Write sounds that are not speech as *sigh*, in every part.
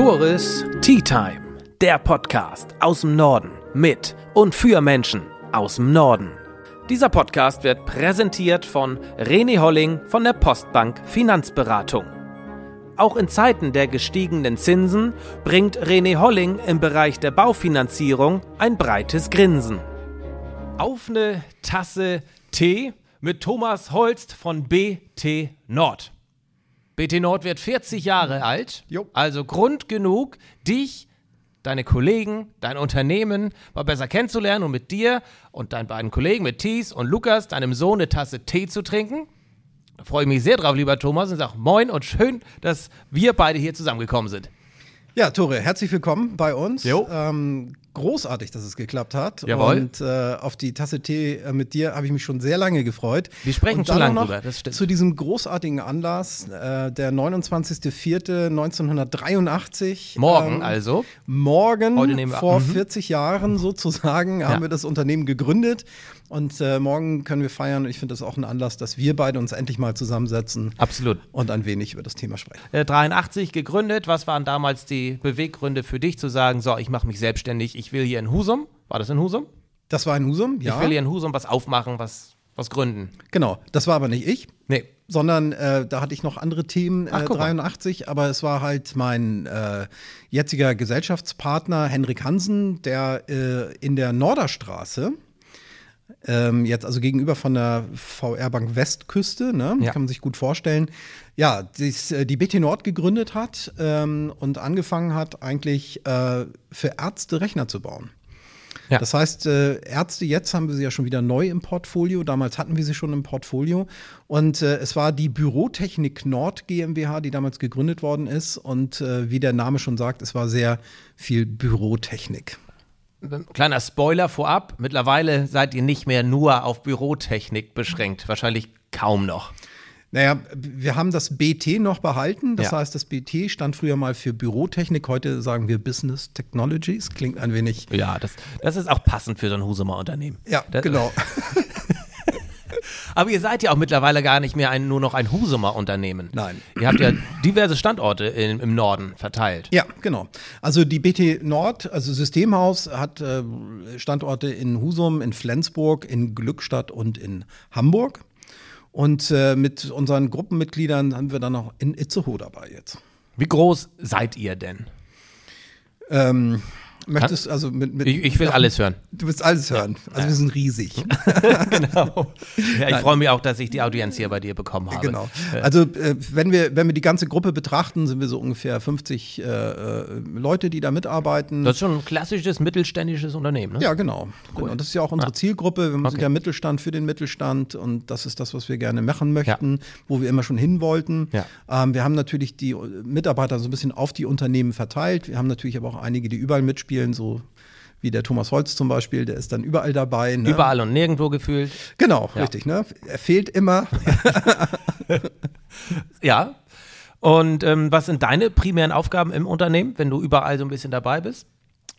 Tores Tea Time, der Podcast aus dem Norden mit und für Menschen aus dem Norden. Dieser Podcast wird präsentiert von René Holling von der Postbank Finanzberatung. Auch in Zeiten der gestiegenen Zinsen bringt René Holling im Bereich der Baufinanzierung ein breites Grinsen. Auf eine Tasse Tee mit Thomas Holst von BT Nord. BT Nord wird 40 Jahre alt, Jo. also Grund genug, dich, deine Kollegen, dein Unternehmen mal besser kennenzulernen und mit dir und deinen beiden Kollegen, mit Thies und Lukas, deinem Sohn, eine Tasse Tee zu trinken. Da freue ich mich sehr drauf, lieber Thomas, und sage Moin und schön, dass wir beide hier zusammengekommen sind. Ja, Tore, herzlich willkommen bei uns. Jo. Ähm, großartig, dass es geklappt hat. Jawohl. Und äh, auf die Tasse Tee äh, mit dir habe ich mich schon sehr lange gefreut. Wir sprechen schon lange drüber, das stimmt. Zu diesem großartigen Anlass, äh, der 29.04.1983. Morgen ähm, also. Morgen, vor Mhm. 40 Jahren sozusagen, haben Ja. wir das Unternehmen gegründet. Und äh, morgen können wir feiern. Ich finde das auch ein Anlass, dass wir beide uns endlich mal zusammensetzen Absolut. und ein wenig über das Thema sprechen. Äh, 83 gegründet. Was waren damals die Beweggründe für dich zu sagen, so, ich mache mich selbstständig, ich will hier in Husum, war das in Husum? Das war in Husum, ja. Ich will hier in Husum was aufmachen, was, was gründen. Genau, das war aber nicht ich. Nee. sondern äh, da hatte ich noch andere Themen, Ach, äh, guck mal. 83, aber es war halt mein äh, jetziger Gesellschaftspartner Henrik Hansen, der äh, in der Norderstraße, ähm, jetzt also gegenüber von der VR Bank Westküste, ne, Ja. kann man sich gut vorstellen, ja, dies, äh, die BT Nord gegründet hat ähm, und angefangen hat, eigentlich äh, für Ärzte Rechner zu bauen. Ja. Das heißt, äh, Ärzte, jetzt haben wir sie ja schon wieder neu im Portfolio. Damals hatten wir sie schon im Portfolio. Und äh, es war die Bürotechnik Nord GmbH, die damals gegründet worden ist. Und äh, wie der Name schon sagt, es war sehr viel Bürotechnik. Kleiner Spoiler vorab, mittlerweile seid ihr nicht mehr nur auf Bürotechnik beschränkt. Wahrscheinlich kaum noch. Naja, wir haben das BT noch behalten. Das Ja. heißt, das BT stand früher mal für Bürotechnik. Heute sagen wir Business Technologies. Klingt ein wenig. Ja, das, das ist auch passend für so ein Husumer Unternehmen. Ja, das, genau. *laughs* *laughs* Aber ihr seid ja auch mittlerweile gar nicht mehr ein, nur noch ein Husumer Unternehmen. Nein. Ihr habt ja diverse Standorte in, im Norden verteilt. Ja, genau. Also die BT Nord, also Systemhaus, hat äh, Standorte in Husum, in Flensburg, in Glückstadt und in Hamburg. Und äh, mit unseren Gruppenmitgliedern haben wir dann noch in Itzehoe dabei jetzt. Wie groß seid ihr denn? Ähm, möchtest also mit, mit Ich, ich will alles hören. Du willst alles hören. Also wir sind riesig. *laughs* genau. Ja, ich freue mich auch, dass ich die Audienz hier bei dir bekommen habe. Genau. Also äh, wenn wir wenn wir die ganze Gruppe betrachten, sind wir so ungefähr 50 äh, äh, Leute, die da mitarbeiten. Das ist schon ein klassisches mittelständisches Unternehmen, ne? Ja, genau. genau. Das ist ja auch unsere Ja. Zielgruppe. Wir sind Okay. ja Mittelstand für den Mittelstand und das ist das, was wir gerne machen möchten, wo wir immer schon hin wollten. Ja. Ähm, wir haben natürlich die Mitarbeiter so ein bisschen auf die Unternehmen verteilt. Wir haben natürlich aber auch einige, die überall mitspielen, so wie der Thomas Holz zum Beispiel, der ist dann überall dabei. Ne? Überall und nirgendwo gefühlt. Genau, Ja. richtig. Ne? Er fehlt immer. *laughs* Ja. Und ähm, was sind deine primären Aufgaben im Unternehmen, wenn du überall so ein bisschen dabei bist?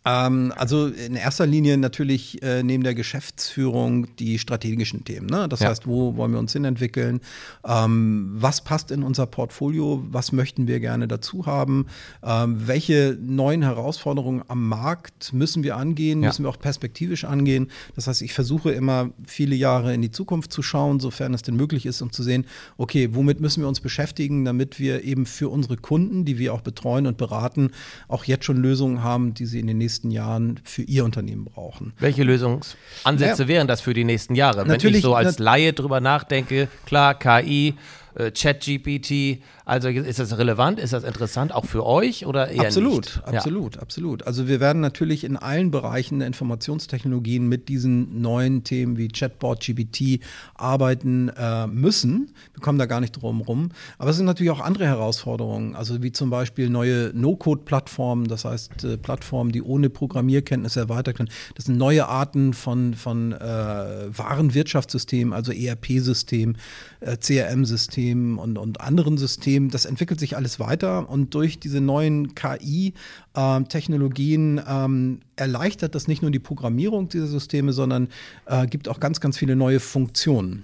Ähm, also in erster Linie natürlich äh, neben der Geschäftsführung die strategischen Themen. Ne? Das Ja. heißt, wo wollen wir uns hinentwickeln? Ähm, was passt in unser Portfolio? Was möchten wir gerne dazu haben? Ähm, welche neuen Herausforderungen am Markt müssen wir angehen? Ja. Müssen wir auch perspektivisch angehen? Das heißt, ich versuche immer viele Jahre in die Zukunft zu schauen, sofern es denn möglich ist, um zu sehen, okay, womit müssen wir uns beschäftigen, damit wir eben für unsere Kunden, die wir auch betreuen und beraten, auch jetzt schon Lösungen haben, die sie in den nächsten Jahren für ihr Unternehmen brauchen. Welche Lösungsansätze Ja. wären das für die nächsten Jahre? Wenn ich so als Laie drüber nachdenke, klar, KI, äh, ChatGPT, also ist das relevant, ist das interessant auch für euch oder eher absolut, nicht? absolut, absolut. Also wir werden natürlich in allen Bereichen der Informationstechnologien mit diesen neuen Themen wie Chatbot, GPT arbeiten äh, müssen. Wir kommen da gar nicht drum rum. Aber es sind natürlich auch andere Herausforderungen, also wie zum Beispiel neue No-Code-Plattformen, das heißt äh, Plattformen, die ohne Programmierkenntnisse erweitert können. Das sind neue Arten von, von äh, Warenwirtschaftssystemen, also ERP-Systemen, äh, CRM-Systemen und, und anderen Systemen. Das entwickelt sich alles weiter und durch diese neuen KI-Technologien ähm, erleichtert das nicht nur die Programmierung dieser Systeme, sondern äh, gibt auch ganz, ganz viele neue Funktionen.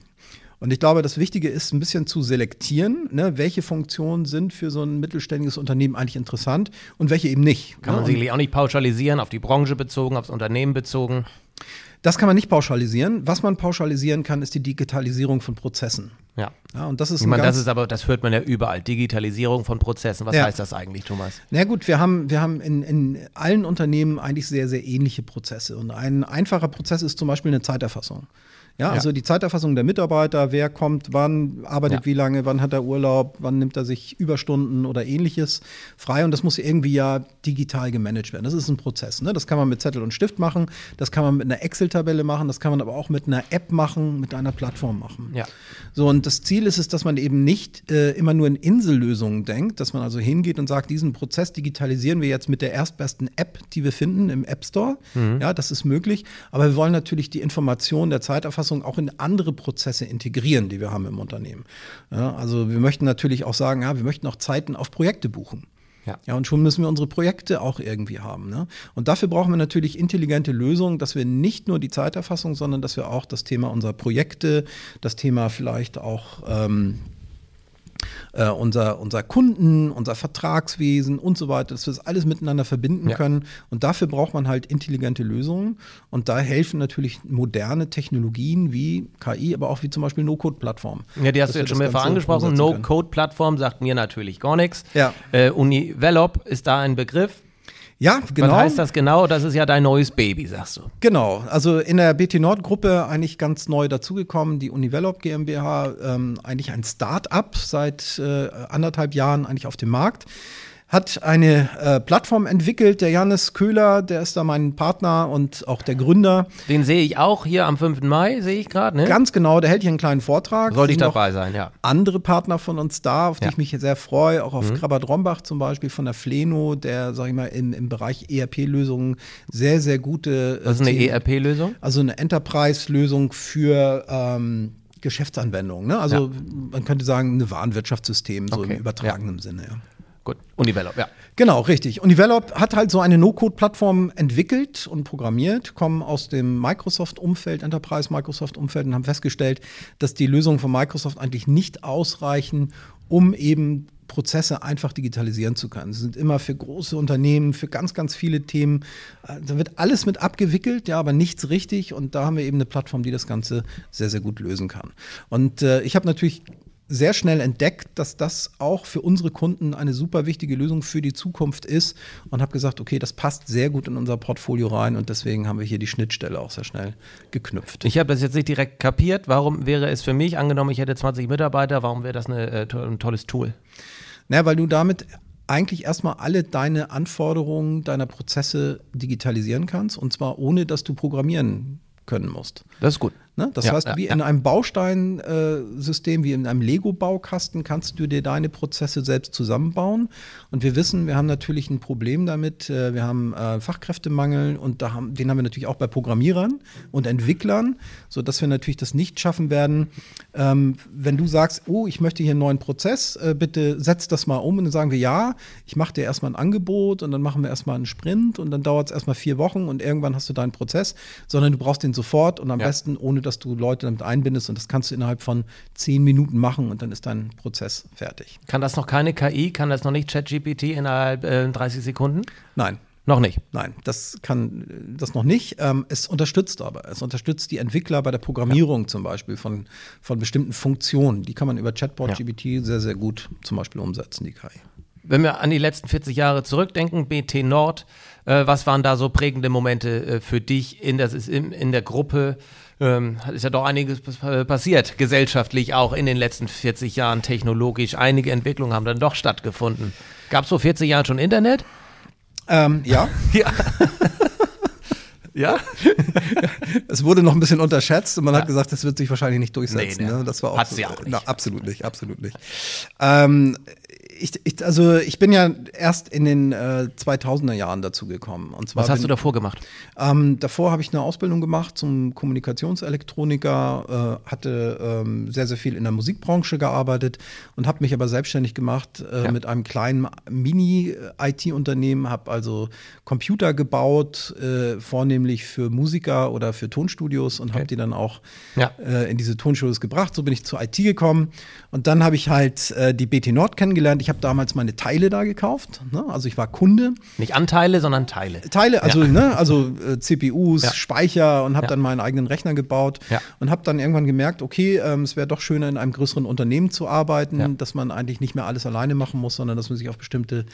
Und ich glaube, das Wichtige ist, ein bisschen zu selektieren, ne, welche Funktionen sind für so ein mittelständiges Unternehmen eigentlich interessant und welche eben nicht. Kann man ne? sicherlich auch nicht pauschalisieren, auf die Branche bezogen, aufs Unternehmen bezogen. Das kann man nicht pauschalisieren. Was man pauschalisieren kann, ist die Digitalisierung von Prozessen. Ja. Ja, und das ist Ich ein meine, das ist aber, das hört man ja überall. Digitalisierung von Prozessen. Was Ja. heißt das eigentlich, Thomas? Na gut, wir haben, wir haben in, in allen Unternehmen eigentlich sehr, sehr ähnliche Prozesse. Und ein einfacher Prozess ist zum Beispiel eine Zeiterfassung. Ja, also die Zeiterfassung der Mitarbeiter, wer kommt, wann, arbeitet Ja. wie lange, wann hat er Urlaub, wann nimmt er sich Überstunden oder ähnliches frei. Und das muss irgendwie ja digital gemanagt werden. Das ist ein Prozess. Ne? Das kann man mit Zettel und Stift machen, das kann man mit einer Excel-Tabelle machen, das kann man aber auch mit einer App machen, mit einer Plattform machen. Ja. So, und das Ziel ist es, dass man eben nicht äh, immer nur in Insellösungen denkt, dass man also hingeht und sagt, diesen Prozess digitalisieren wir jetzt mit der erstbesten App, die wir finden im App Store. Ja, das ist möglich. Aber wir wollen natürlich die Information der Zeiterfassung auch in andere Prozesse integrieren, die wir haben im Unternehmen. Ja, also wir möchten natürlich auch sagen, ja, wir möchten auch Zeiten auf Projekte buchen. Ja. Ja, und schon müssen wir unsere Projekte auch irgendwie haben. Ne? Und dafür brauchen wir natürlich intelligente Lösungen, dass wir nicht nur die Zeiterfassung, sondern dass wir auch das Thema unserer Projekte, das Thema vielleicht auch ähm, äh, unser, unser Kunden, unser Vertragswesen und so weiter, dass wir das alles miteinander verbinden Ja. können. Und dafür braucht man halt intelligente Lösungen. Und da helfen natürlich moderne Technologien wie KI, aber auch wie zum Beispiel No-Code-Plattformen. Ja, die hast du jetzt schon mehrfach angesprochen. No-Code-Plattform sagt mir natürlich gar nichts. Ja. Äh, Univelop ist da ein Begriff. Ja, genau. Was heißt das genau? Das ist ja dein neues Baby, sagst du. Genau, also in der BT Nord Gruppe eigentlich ganz neu dazugekommen, die Univelop GmbH, ähm, eigentlich ein Start-up seit äh, anderthalb Jahren eigentlich auf dem Markt. Hat eine äh, Plattform entwickelt, der Janis Köhler, der ist da mein Partner und auch der Gründer. Den sehe ich auch hier am 5. Mai, sehe ich gerade. Ne? Ganz genau, der hält hier einen kleinen Vortrag. Sollte ich dabei sein, ja. Andere Partner von uns da, auf die Ja. Mhm. ich mich sehr freue, auch auf Krabbert Rombach zum Beispiel von der Fleno, der, sag ich mal, im, im Bereich ERP-Lösungen sehr, sehr gute. äh, Das ist eine ERP-Lösung. also eine Enterprise-Lösung für ähm, Geschäftsanwendungen. Ne? Also man könnte sagen, ein Warenwirtschaftssystem, so Okay, im übertragenen Sinne. Ja. Gut, Univelop, ja. Genau, richtig. Univelop hat halt so eine No-Code-Plattform entwickelt und programmiert, kommen aus dem Microsoft-Umfeld, Enterprise-Microsoft-Umfeld und haben festgestellt, dass die Lösungen von Microsoft eigentlich nicht ausreichen, um eben Prozesse einfach digitalisieren zu können. Sie sind immer für große Unternehmen, für ganz, ganz viele Themen. äh, Da wird alles mit abgewickelt, ja, aber nichts richtig. Und da haben wir eben eine Plattform, die das Ganze sehr, sehr gut lösen kann. Und äh, ich habe natürlich sehr schnell entdeckt, dass das auch für unsere Kunden eine super wichtige Lösung für die Zukunft ist und habe gesagt, okay, das passt sehr gut in unser Portfolio rein und deswegen haben wir hier die Schnittstelle auch sehr schnell geknüpft. Ich habe das jetzt nicht direkt kapiert. Warum wäre es für mich, angenommen, ich hätte 20 Mitarbeiter, warum wäre das eine, äh, ein tolles Tool? Na, weil du damit eigentlich erstmal alle deine Anforderungen deiner Prozesse digitalisieren kannst und zwar ohne, dass du programmieren können musst. Das ist gut. Ne? Das Ja, heißt, wie ja. in einem Bausteinsystem, wie in einem Lego-Baukasten, kannst du dir deine Prozesse selbst zusammenbauen. Und wir wissen, wir haben natürlich ein Problem damit. äh, Wir haben äh, Fachkräftemangel und da haben, den haben wir natürlich auch bei Programmierern und Entwicklern, sodass wir natürlich das nicht schaffen werden. Ähm, wenn du sagst, oh, ich möchte hier einen neuen Prozess, äh, bitte setz das mal um. Und dann sagen wir, ja, ich mache dir erstmal ein Angebot und dann machen wir erstmal einen Sprint und dann dauert es erstmal vier Wochen und irgendwann hast du deinen Prozess, sondern du brauchst den sofort und am Ja. besten, ohne dass du Leute damit einbindest. Und das kannst du innerhalb von zehn Minuten machen und dann ist dein Prozess fertig. Kann das noch keine KI? Kann das noch nicht ChatGPT innerhalb äh, 30 Sekunden? Nein. Noch nicht. Nein, das kann das noch nicht. Ähm, es unterstützt aber. Es unterstützt die Entwickler bei der Programmierung zum Beispiel von, von bestimmten Funktionen. Die kann man über Chatbot Ja. GBT sehr, sehr gut zum Beispiel umsetzen, die KI. Wenn wir an die letzten 40 Jahre zurückdenken, BT Nord, äh, was waren da so prägende Momente äh, für dich in, das in, in der Gruppe? Ähm, ist ja doch einiges pas- passiert, gesellschaftlich auch in den letzten 40 Jahren, technologisch. Einige Entwicklungen haben dann doch stattgefunden. Gab es vor 40 Jahren schon Internet? Ähm, ja, *laughs* Ja. *laughs* ja? *laughs* es wurde noch ein bisschen unterschätzt und man hat gesagt, das wird sich wahrscheinlich nicht durchsetzen. Nee, ne? ne? Das war auch Hat's so, ja auch nicht. Na, absolut nicht, absolut nicht. Ähm, ich, ich, also ich bin ja erst in den äh, 2000er Jahren dazu gekommen. Und zwar Was hast bin, du davor gemacht? Ähm, davor habe ich eine Ausbildung gemacht zum Kommunikationselektroniker, äh, hatte ähm, sehr, sehr viel in der Musikbranche gearbeitet und habe mich aber selbstständig gemacht äh, Ja. mit einem kleinen Mini-IT-Unternehmen, habe also Computer gebaut, äh, vornehmlich für Musiker oder für Tonstudios und habe die dann auch Ja. äh, in diese Tonstudios gebracht. So bin ich zur IT gekommen und dann habe ich halt äh, die BT Nord kennengelernt. Ich habe damals meine Teile da gekauft, ne? also ich war Kunde. Nicht Anteile, sondern Teile. Teile, also, ne, also äh, CPUs, Ja. Speicher und habe Ja. dann meinen eigenen Rechner gebaut Ja. und habe dann irgendwann gemerkt, okay, ähm, es wäre doch schöner in einem größeren Unternehmen zu arbeiten, Ja. dass man eigentlich nicht mehr alles alleine machen muss, sondern dass man sich auf bestimmte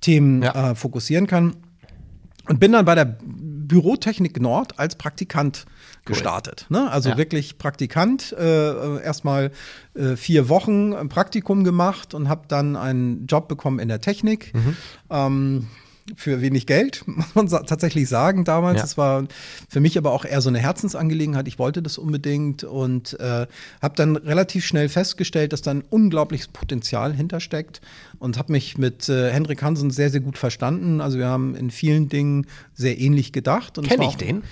Themen Ja. äh, fokussieren kann. Und bin dann bei der Bürotechnik Nord als Praktikant gestartet. Ne? Also Ja. wirklich Praktikant, äh, erstmal äh, vier Wochen ein Praktikum gemacht und habe dann einen Job bekommen in der Technik. Mhm. Ähm, für wenig Geld, *laughs* muss man tatsächlich sagen damals. Ja. Es war für mich aber auch eher so eine Herzensangelegenheit. Ich wollte das unbedingt und äh, habe dann relativ schnell festgestellt, dass da ein unglaubliches Potenzial hintersteckt und habe mich mit äh, Hendrik Hansen sehr, sehr gut verstanden. Also wir haben in vielen Dingen sehr ähnlich gedacht. Kenne ich den?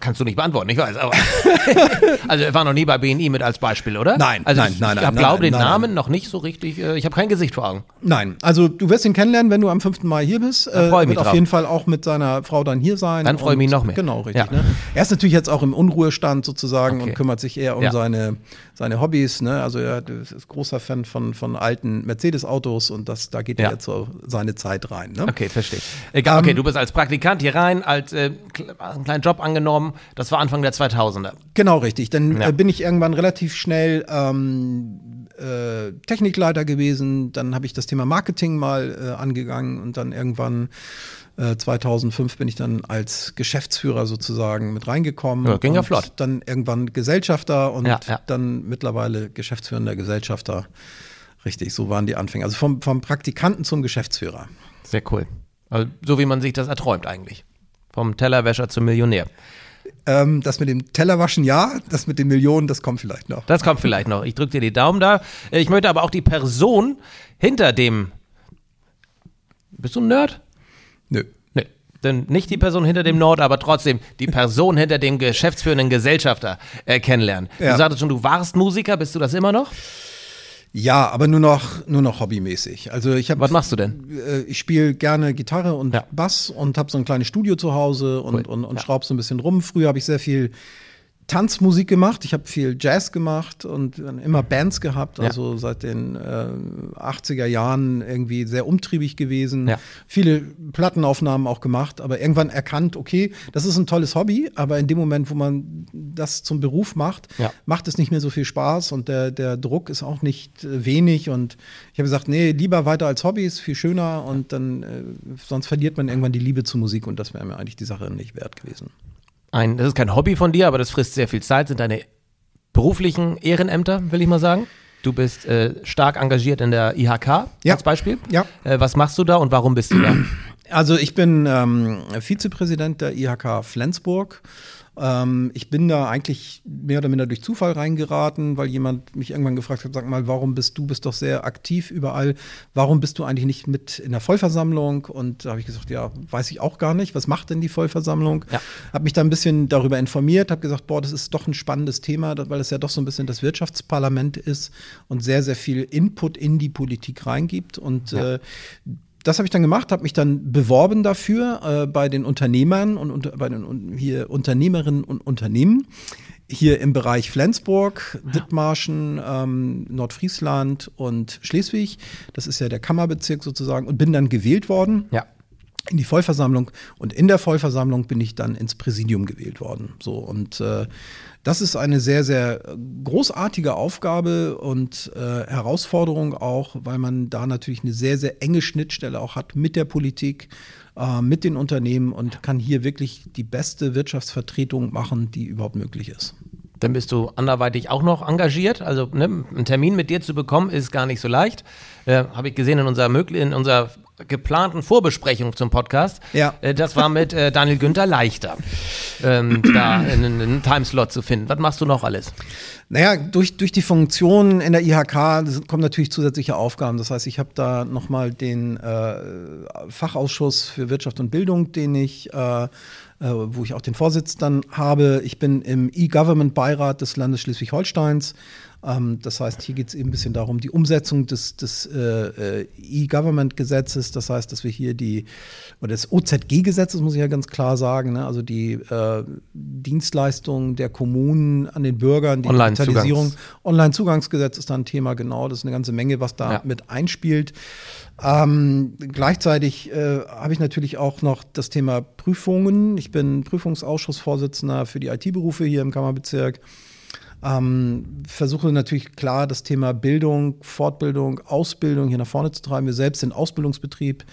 Kannst du nicht beantworten, ich weiß, aber. *laughs* also, er war noch nie bei BNI mit als Beispiel, oder? Nein, also nein, ich, nein, Ich nein, glaube nein, den nein, Namen noch nicht so richtig. äh, Ich habe kein Gesicht vor Augen. Nein, also du wirst ihn kennenlernen, wenn du am 5. Mai hier bist. Da freu ich mich wird auf drauf. jeden Fall auch mit seiner Frau dann hier sein. Dann freu ich mich noch mehr. Genau, richtig. Ja. Ne? Er ist natürlich jetzt auch im Unruhestand sozusagen Okay. und kümmert sich eher um Ja. seine, seine Hobbys. Ne? Also er ist großer Fan von, von alten Mercedes-Autos und das, da geht Ja. er jetzt so seine Zeit rein. Ne? Okay, verstehe. Egal, Ähm, okay, du bist als Praktikant hier rein, als äh, einen kleinen Job angenommen. Das war Anfang der 2000er. Genau, richtig. Dann Ja. äh, bin ich irgendwann relativ schnell ähm, äh, Technikleiter gewesen. Dann habe ich das Thema Marketing mal äh, angegangen und dann irgendwann äh, 2005 bin ich dann als Geschäftsführer sozusagen mit reingekommen. Ja, ging ja flott. Dann irgendwann Gesellschafter und Ja, ja. dann mittlerweile geschäftsführender Gesellschafter. Richtig, so waren die Anfänge. Also vom, vom Praktikanten zum Geschäftsführer. Sehr cool. Also, so wie man sich das erträumt eigentlich. Vom Tellerwäscher zum Millionär. Ähm, das mit dem Tellerwaschen ja, das mit den Millionen, das kommt vielleicht noch. Das kommt vielleicht noch. Ich drücke dir die Daumen da. Äh, Ich möchte aber auch die Person hinter dem. Bist du ein Nerd? Nö. Nee. Denn nicht die Person hinter dem Nord, aber trotzdem die Person hinter dem geschäftsführenden Gesellschafter äh, kennenlernen. Ja. Du sagtest schon, du warst Musiker, bist du das immer noch? Ja, aber nur noch, nur noch hobbymäßig. Also ich habe. Was machst du denn? Äh, ich spiele gerne Gitarre und Ja. Bass und habe so ein kleines Studio zu Hause und, Cool. und, und Ja. schraub so ein bisschen rum. Früher habe ich sehr viel Tanzmusik gemacht. Ich habe viel Jazz gemacht und immer Bands gehabt. Ja. Also seit den äh, 80er Jahren irgendwie sehr umtriebig gewesen. Ja. Viele Plattenaufnahmen auch gemacht, aber irgendwann erkannt, okay, das ist ein tolles Hobby, aber in dem Moment, wo man das zum Beruf macht, Ja. macht es nicht mehr so viel Spaß und der, der Druck ist auch nicht äh, wenig. Und ich habe gesagt, nee, lieber weiter als Hobby ist viel schöner und dann, äh, sonst verliert man irgendwann die Liebe zur Musik und das wäre mir eigentlich die Sache nicht wert gewesen. Ein, das ist kein Hobby von dir, aber das frisst sehr viel Zeit, sind deine beruflichen Ehrenämter, will ich mal sagen. Du bist äh, stark engagiert in der IHK Ja. als Beispiel. Ja. Äh, was machst du da und warum bist du da? Also ich bin ähm, Vizepräsident der IHK Flensburg. Ähm, ich bin da eigentlich mehr oder minder durch Zufall reingeraten, weil jemand mich irgendwann gefragt hat, sag mal, warum bist du bist doch sehr aktiv überall, warum bist du eigentlich nicht mit in der Vollversammlung? Und da habe ich gesagt, ja, weiß ich auch gar nicht, was macht denn die Vollversammlung? Ja. Habe mich da ein bisschen darüber informiert, habe gesagt, boah, das ist doch ein spannendes Thema, weil es ja doch so ein bisschen das Wirtschaftsparlament ist und sehr, sehr viel Input in die Politik reingibt. Und Ja. äh, das habe ich dann gemacht, habe mich dann beworben dafür äh, bei den Unternehmern und unter, bei den un- hier Unternehmerinnen und Unternehmen hier im Bereich Flensburg, Dithmarschen, ähm, Nordfriesland und Schleswig. Das ist ja der Kammerbezirk sozusagen und bin dann gewählt worden Ja. In die Vollversammlung und in der Vollversammlung bin ich dann ins Präsidium gewählt worden. So und äh, das ist eine sehr sehr großartige Aufgabe und äh, Herausforderung auch, weil man da natürlich eine sehr sehr enge Schnittstelle auch hat mit der Politik, äh, mit den Unternehmen und kann hier wirklich die beste Wirtschaftsvertretung machen, die überhaupt möglich ist. Dann bist du anderweitig auch noch engagiert. Also ne, einen Termin mit dir zu bekommen, ist gar nicht so leicht. Äh, Habe ich gesehen in unserer, in unserer geplanten Vorbesprechung zum Podcast. Ja. Äh, das war mit äh, Daniel Günther leichter, ähm, *clears throat* da einen, einen Timeslot zu finden. Was machst du noch alles? Naja, durch, durch die Funktion in der IHK kommen natürlich zusätzliche Aufgaben. Das heißt, ich habe da nochmal den äh, Fachausschuss für Wirtschaft und Bildung, den ich äh, äh, wo ich auch den Vorsitz dann habe. Ich bin im E-Government-Beirat des Landes Schleswig-Holsteins. Ähm, das heißt, hier geht es eben ein bisschen darum, die Umsetzung des, des äh, äh, E-Government-Gesetzes. Das heißt, dass wir hier die, oder des OZG-Gesetzes, muss ich ja ganz klar sagen, ne? also die äh, Dienstleistungen der Kommunen an den Bürgern, die Online Digitalisierung. Online-Zugangsgesetz ist da ein Thema, genau. Das ist eine ganze Menge, was da Ja. mit einspielt. Ähm, gleichzeitig äh, habe ich natürlich auch noch das Thema Prüfungen. Ich bin Prüfungsausschussvorsitzender für die IT-Berufe hier im Kammerbezirk. Ähm, versuche natürlich klar das Thema Bildung, Fortbildung, Ausbildung hier nach vorne zu treiben. Wir selbst sind Ausbildungsbetrieb,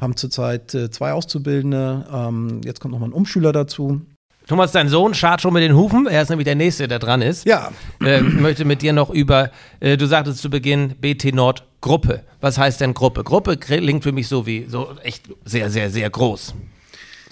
haben zurzeit äh, zwei Auszubildende. Ähm, jetzt kommt noch mal ein Umschüler dazu. Thomas, dein Sohn schart schon mit den Hufen. Er ist nämlich der Nächste, der dran ist. Ja, Ähm, möchte mit dir noch über, äh, du sagtest zu Beginn, BT Nord Gruppe. Was heißt denn Gruppe? Gruppe klingt für mich so wie, so echt sehr, sehr, sehr groß.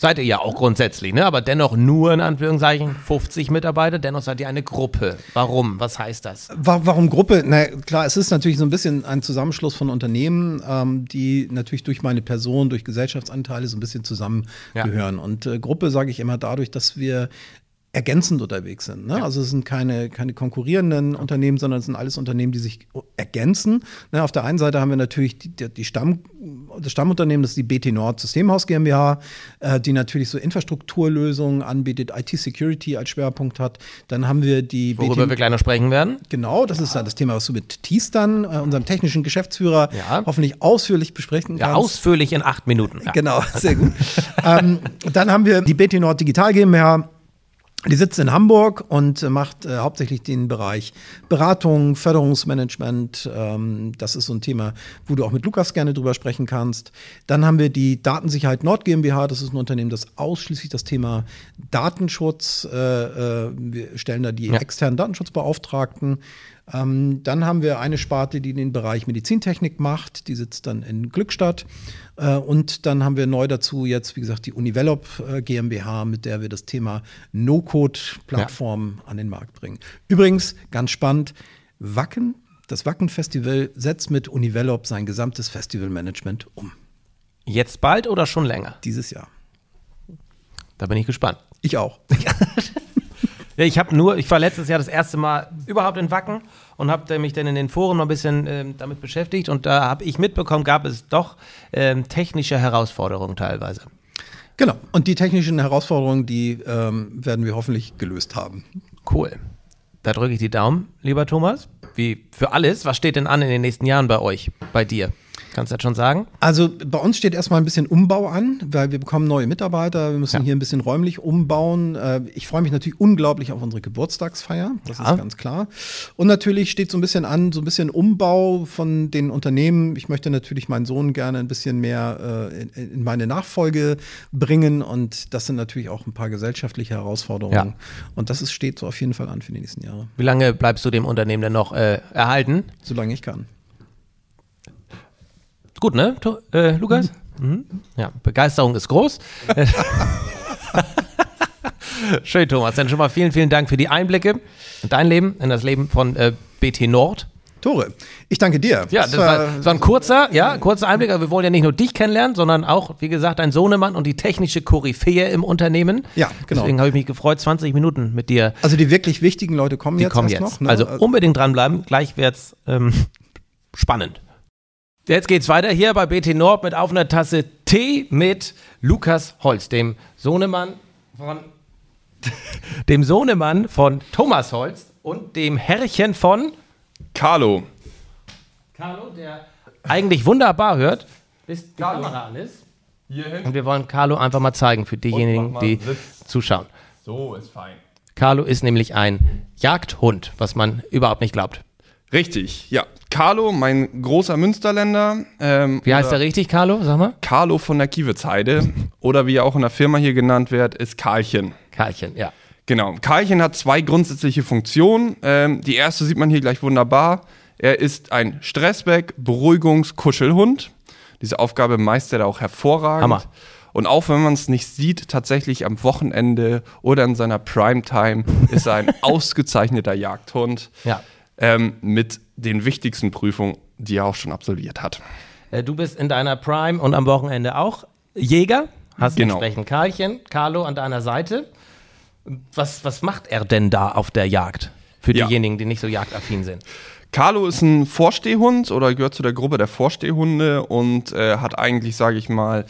Seid ihr ja auch grundsätzlich, ne? Aber dennoch nur in Anführungszeichen 50 Mitarbeiter, dennoch seid ihr eine Gruppe. Warum? Was heißt das? Wa- Warum Gruppe? Na klar, es ist natürlich so ein bisschen ein Zusammenschluss von Unternehmen, ähm, die natürlich durch meine Person, durch Gesellschaftsanteile so ein bisschen zusammengehören. Und äh, Gruppe sage ich immer dadurch, dass wir ergänzend unterwegs sind. Ne? Also es sind keine, keine konkurrierenden Unternehmen, sondern es sind alles Unternehmen, die sich ergänzen. Ne? Auf der einen Seite haben wir natürlich die, die, Stamm, das Stammunternehmen, das ist die BT Nord Systemhaus GmbH, äh, die natürlich so Infrastrukturlösungen anbietet, IT-Security als Schwerpunkt hat. Dann haben wir die Worüber wir gleich noch sprechen werden. Genau, das ist ja das Thema, was du mit Thies dann, äh, unserem technischen Geschäftsführer, Ja. hoffentlich ausführlich besprechen Ja, kannst. ausführlich in acht Minuten. Ja. Genau, sehr gut. ähm, dann haben wir die BT Nord Digital GmbH. Die sitzt in Hamburg und äh, macht äh, hauptsächlich den Bereich Beratung, Förderungsmanagement. Ähm, das ist so ein Thema, wo du auch mit Lukas gerne drüber sprechen kannst. Dann haben wir die Datensicherheit Nord GmbH. Das ist ein Unternehmen, das ausschließlich das Thema Datenschutz, äh, äh, wir stellen da die Ja. externen Datenschutzbeauftragten. Ähm, dann haben wir eine Sparte, die den Bereich Medizintechnik macht. Die sitzt dann in Glückstadt. Äh, und dann haben wir neu dazu jetzt, wie gesagt, die Univelop äh, GmbH, mit der wir das Thema No-Code-Plattform an den Markt bringen. Übrigens, ganz spannend, Wacken, das Wacken-Festival setzt mit Univelop sein gesamtes Festivalmanagement um. Jetzt bald oder schon länger? Dieses Jahr. Da bin ich gespannt. Ich auch. *laughs* Ja, ich habe nur, ich war letztes Jahr das erste Mal überhaupt in Wacken und habe mich dann in den Foren mal ein bisschen ähm, damit beschäftigt und da habe ich mitbekommen, gab es doch ähm, technische Herausforderungen teilweise. Genau. Und die technischen Herausforderungen, die ähm, werden wir hoffentlich gelöst haben. Cool. Da drücke ich die Daumen, lieber Thomas. Wie für alles. Was steht denn an in den nächsten Jahren bei euch, bei dir? Kannst du das schon sagen? Also bei uns steht erstmal ein bisschen Umbau an, weil wir bekommen neue Mitarbeiter, wir müssen Ja. hier ein bisschen räumlich umbauen. Äh, Ich freue mich natürlich unglaublich auf unsere Geburtstagsfeier, das Ja. ist ganz klar. Und natürlich steht so ein bisschen an, so ein bisschen Umbau von den Unternehmen. Ich möchte natürlich meinen Sohn gerne ein bisschen mehr äh, in, in meine Nachfolge bringen und das sind natürlich auch ein paar gesellschaftliche Herausforderungen. Ja. Und das ist, steht so auf jeden Fall an für die nächsten Jahre, Wie lange bleibst du dem Unternehmen denn noch äh, erhalten? solange ich kann. Gut, ne, äh, Lukas? Mhm. Ja, Begeisterung ist groß. *laughs* Schön, Thomas. Dann schon mal vielen, vielen Dank für die Einblicke in dein Leben, in das Leben von äh, BT Nord. Tore, ich danke dir. Ja, das war, das war ein kurzer, ja, kurzer Einblick. Aber wir wollen ja nicht nur dich kennenlernen, sondern auch, wie gesagt, dein Sohnemann und die technische Koryphäe im Unternehmen. Ja, genau. Deswegen habe ich mich gefreut, 20 Minuten mit dir. Also die wirklich wichtigen Leute kommen Die jetzt kommen jetzt. noch. ne? Also unbedingt dranbleiben. Gleich wird's ähm, spannend. Jetzt geht's weiter hier bei BT Nord mit auf einer Tasse Tee mit Lukas Holz, dem Sohnemann von *laughs* dem Sohnemann von Thomas Holz und dem Herrchen von Carlo. Carlo, der eigentlich wunderbar hört, bis die Kamera an ist. Hierhin. Und wir wollen Carlo einfach mal zeigen für diejenigen, die Sitz. zuschauen. So ist fein. Carlo ist nämlich ein Jagdhund, was man überhaupt nicht glaubt. Richtig, ja. Carlo, mein großer Münsterländer. Ähm, Wie heißt er richtig, Carlo? Sag mal. Carlo von der Kiewitzheide. oder wie er auch in der Firma hier genannt wird, ist Karlchen. Karlchen, ja. Genau. Karlchen hat zwei grundsätzliche Funktionen. Ähm, die erste sieht man hier gleich wunderbar. Er ist ein Stressback, Beruhigungs-Kuschelhund. Diese Aufgabe meistert er auch hervorragend. Hammer. Und auch wenn man es nicht sieht, tatsächlich am Wochenende oder in seiner Primetime ist er ein *laughs* ausgezeichneter Jagdhund Ja. Ähm, mit den wichtigsten Prüfungen, die er auch schon absolviert hat. Äh, Du bist in deiner Prime und am Wochenende auch Jäger. Hast Genau. entsprechend Karlchen, Carlo an deiner Seite. Was, was macht er denn da auf der Jagd? Für Ja. diejenigen, die nicht so jagdaffin sind. Carlo ist ein Vorstehhund oder gehört zu der Gruppe der Vorstehhunde und äh, hat eigentlich, sage ich mal,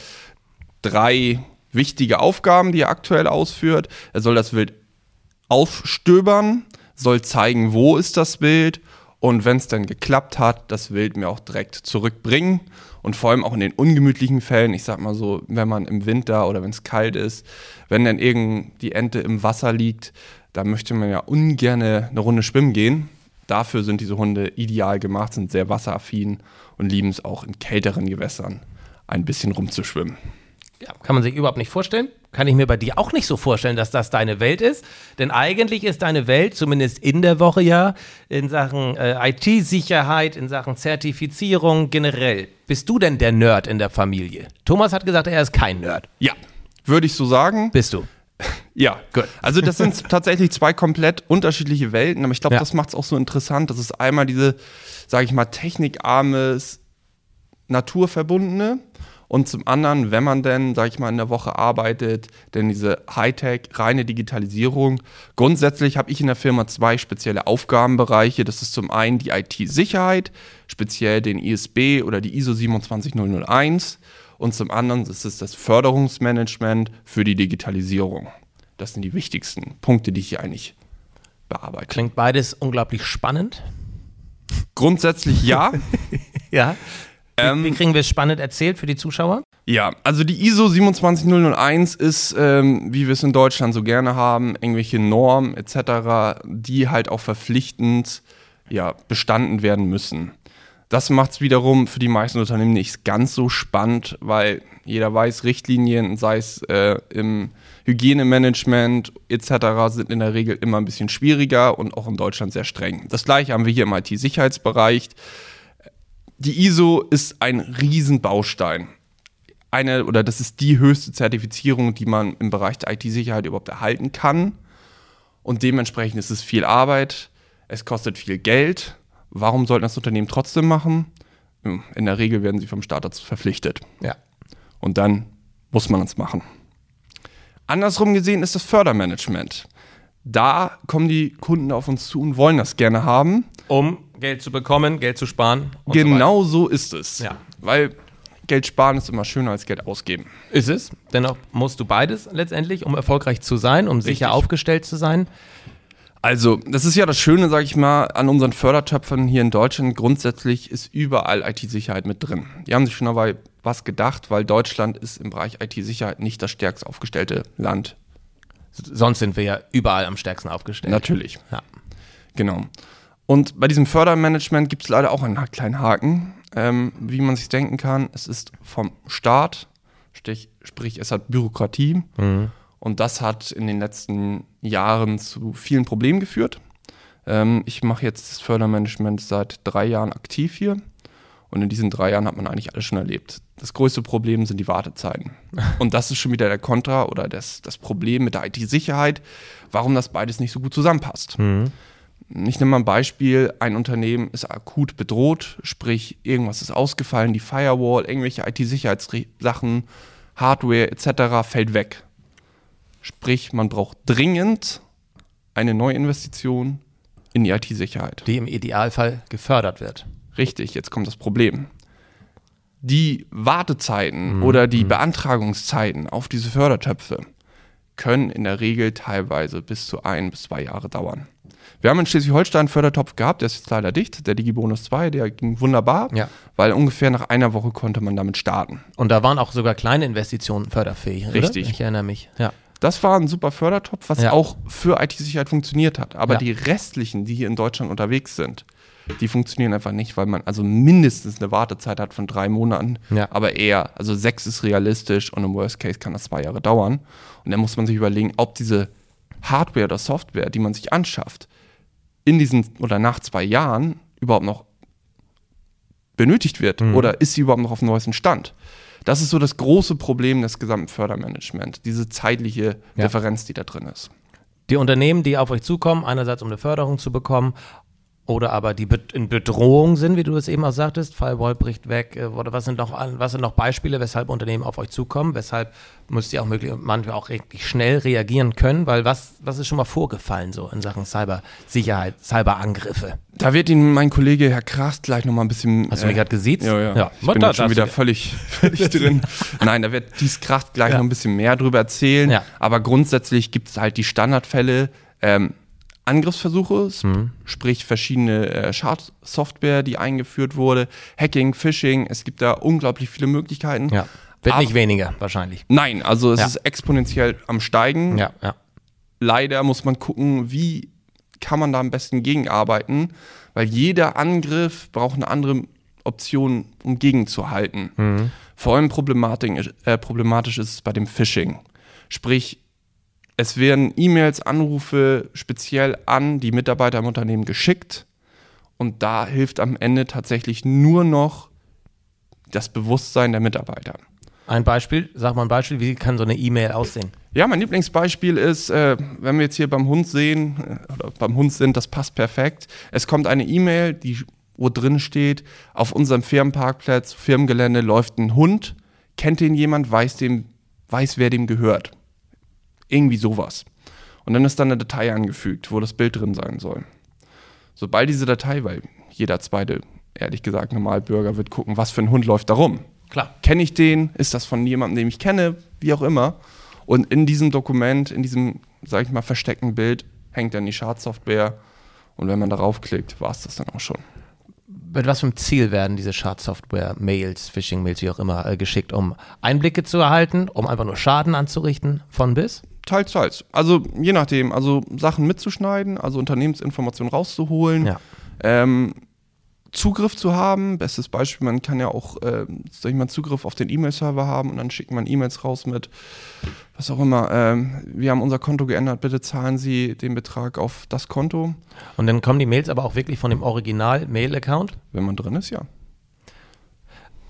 drei wichtige Aufgaben, die er aktuell ausführt. Er soll das Wild aufstöbern, soll zeigen, wo ist das Wild und wenn es dann geklappt hat, das Wild mir auch direkt zurückbringen und vor allem auch in den ungemütlichen Fällen, ich sag mal so, wenn man im Winter oder wenn es kalt ist, wenn dann irgend die Ente im Wasser liegt, da möchte man ja ungern eine Runde schwimmen gehen. Dafür sind diese Hunde ideal gemacht, sind sehr wasseraffin und lieben es auch in kälteren Gewässern ein bisschen rumzuschwimmen. Ja, kann man sich überhaupt nicht vorstellen. Kann ich mir bei dir auch nicht so vorstellen, dass das deine Welt ist. Denn eigentlich ist deine Welt, zumindest in der Woche ja, in Sachen äh, IT-Sicherheit, in Sachen Zertifizierung generell. Bist du denn der Nerd in der Familie? Thomas hat gesagt, er ist kein Nerd. Ja, würde ich so sagen. Bist du? *laughs* Ja, Gut. Also das sind tatsächlich zwei komplett unterschiedliche Welten, aber ich glaube, Ja. das macht es auch so interessant. Das ist einmal diese, sage ich mal, technikarmes, naturverbundene und zum anderen, wenn man denn, sage ich mal, in der Woche arbeitet, denn diese Hightech, reine Digitalisierung. Grundsätzlich habe ich in der Firma zwei spezielle Aufgabenbereiche. Das ist zum einen die IT-Sicherheit, speziell den ISB oder die ISO 27001 und zum anderen ist es das Förderungsmanagement für die Digitalisierung. Das sind die wichtigsten Punkte, die ich hier eigentlich bearbeite. Klingt beides unglaublich spannend. Grundsätzlich ja. *laughs* Ja. Ähm, Wie kriegen wir es spannend erzählt für die Zuschauer? Ja, also die ISO 27001 ist, ähm, wie wir es in Deutschland so gerne haben, irgendwelche Normen etc., die halt auch verpflichtend ja, bestanden werden müssen. Das macht es wiederum für die meisten Unternehmen nicht ganz so spannend, weil jeder weiß, Richtlinien, sei es äh, im Hygienemanagement etc., sind in der Regel immer ein bisschen schwieriger und auch in Deutschland sehr streng. Das gleiche haben wir hier im IT-Sicherheitsbereich. Die ISO ist ein Riesenbaustein. Eine oder das ist die höchste Zertifizierung, die man im Bereich der IT-Sicherheit überhaupt erhalten kann. Und dementsprechend ist es viel Arbeit, es kostet viel Geld. Warum sollten das Unternehmen trotzdem machen? In der Regel werden sie vom Staat dazu verpflichtet. Ja. Und dann muss man es machen. Andersrum gesehen ist das Fördermanagement. Da kommen die Kunden auf uns zu und wollen das gerne haben. Um Geld zu bekommen, Geld zu sparen. und so Genau so ist es. Ja. Weil Geld sparen ist immer schöner als Geld ausgeben. Ist es. Dennoch musst du beides letztendlich, um erfolgreich zu sein, um sicher Richtig. aufgestellt zu sein. Also, das ist ja das Schöne, sag ich mal, an unseren Fördertöpfen hier in Deutschland. Grundsätzlich ist überall IT-Sicherheit mit drin. Die haben sich schon dabei was gedacht, weil Deutschland ist im Bereich IT-Sicherheit nicht das stärkst aufgestellte Land. Sonst sind wir ja überall am stärksten aufgestellt. Natürlich. Ja. Genau. Und bei diesem Fördermanagement gibt es leider auch einen kleinen Haken, ähm, wie man sich denken kann. Es ist vom Staat, sprich es hat Bürokratie und das hat in den letzten Jahren zu vielen Problemen geführt. Ähm, ich mache jetzt das Fördermanagement seit drei Jahren aktiv hier und in diesen drei Jahren hat man eigentlich alles schon erlebt. Das größte Problem sind die Wartezeiten. *laughs* Und das ist schon wieder der Kontra oder das, das Problem mit der IT-Sicherheit, warum das beides nicht so gut zusammenpasst. Ich nehme mal ein Beispiel, ein Unternehmen ist akut bedroht, sprich irgendwas ist ausgefallen, die Firewall, irgendwelche IT-Sicherheitssachen, Hardware etc. fällt weg. Sprich, man braucht dringend eine Neuinvestition in die IT-Sicherheit. Die im Idealfall gefördert wird. Richtig, jetzt kommt das Problem. Die Wartezeiten oder die Beantragungszeiten auf diese Fördertöpfe können in der Regel teilweise bis zu ein bis zwei Jahre dauern. Wir haben in Schleswig-Holstein einen Fördertopf gehabt, der ist jetzt leider dicht, der DigiBonus 2, der ging wunderbar, Ja. weil ungefähr nach einer Woche konnte man damit starten. Und da waren auch sogar kleine Investitionen förderfähig. Oder? Richtig. Ich erinnere mich. Ja. Das war ein super Fördertopf, was Ja. auch für IT-Sicherheit funktioniert hat. Aber Ja. die restlichen, die hier in Deutschland unterwegs sind, die funktionieren einfach nicht, weil man also mindestens eine Wartezeit hat von drei Monaten, Ja. aber eher, also sechs ist realistisch und im Worst Case kann das zwei Jahre dauern. Und dann muss man sich überlegen, ob diese Hardware oder Software, die man sich anschafft, in diesen oder nach zwei Jahren überhaupt noch benötigt wird oder ist sie überhaupt noch auf dem neuesten Stand? Das ist so das große Problem des gesamten Fördermanagements, diese zeitliche Ja. Differenz, die da drin ist. Die Unternehmen, die auf euch zukommen, einerseits um eine Förderung zu bekommen oder aber die in Bedrohung sind, wie du es eben auch sagtest, Firewall bricht weg, äh, oder was sind noch, was sind noch Beispiele, weshalb Unternehmen auf euch zukommen, weshalb müsst ihr auch möglich, manchmal auch richtig schnell reagieren können, weil was, was ist schon mal vorgefallen so in Sachen Cybersicherheit, Cyberangriffe? Da wird Ihnen mein Kollege Herr Krast gleich noch mal ein bisschen. Hast du mich gerade gesiezt? Ja, ja. ja. Ich bin Da- schon wieder völlig, *laughs* völlig drin. Nein, da wird dies Kracht gleich Ja. noch ein bisschen mehr drüber erzählen. Ja. Aber grundsätzlich gibt es halt die Standardfälle. Ähm, Angriffsversuche, sp- Mhm. sprich verschiedene äh, Schadsoftware, die eingeführt wurde, Hacking, Phishing, es gibt da unglaublich viele Möglichkeiten. Ja. Wird Aber- nicht weniger, wahrscheinlich. Nein, also es Ja. ist exponentiell am Steigen. Ja, ja. Leider muss man gucken, wie kann man da am besten gegenarbeiten, weil jeder Angriff braucht eine andere Option, um gegenzuhalten. Vor allem Problematik, äh, problematisch ist es bei dem Phishing. Sprich, es werden E-Mails, Anrufe speziell an die Mitarbeiter im Unternehmen geschickt und da hilft am Ende tatsächlich nur noch das Bewusstsein der Mitarbeiter. Ein Beispiel, sag mal ein Beispiel, wie kann so eine E-Mail aussehen? Ja, mein Lieblingsbeispiel ist, äh, wenn wir jetzt hier beim Hund sehen, äh, oder beim Hund sind, das passt perfekt. Es kommt eine E-Mail, die wo drin steht, auf unserem Firmenparkplatz, Firmengelände läuft ein Hund, kennt den jemand, weiß, dem, weiß wer dem gehört. Irgendwie sowas. Und dann ist dann eine Datei angefügt, wo das Bild drin sein soll. Sobald diese Datei, weil jeder zweite, ehrlich gesagt, Normalbürger wird gucken, was für ein Hund läuft da rum. Klar. Kenne ich den? Ist das von jemandem, den ich kenne? Wie auch immer. Und in diesem Dokument, in diesem, sag ich mal, versteckten Bild, hängt dann die Schadsoftware. Und wenn man darauf klickt, war es das dann auch schon. Mit was für einem Ziel werden diese Schadsoftware-Mails, Phishing-Mails, wie auch immer, äh, geschickt, um Einblicke zu erhalten, um einfach nur Schaden anzurichten von bis? Teils, teils. Also je nachdem, also Sachen mitzuschneiden, also Unternehmensinformationen rauszuholen, Ja. ähm, Zugriff zu haben. Bestes Beispiel, man kann ja auch, ähm, sag ich mal, Zugriff auf den E-Mail-Server haben und dann schickt man E-Mails raus mit, was auch immer, ähm, wir haben unser Konto geändert, bitte zahlen Sie den Betrag auf das Konto, Und dann kommen die Mails aber auch wirklich von dem Original-Mail-Account. wenn man drin ist, ja.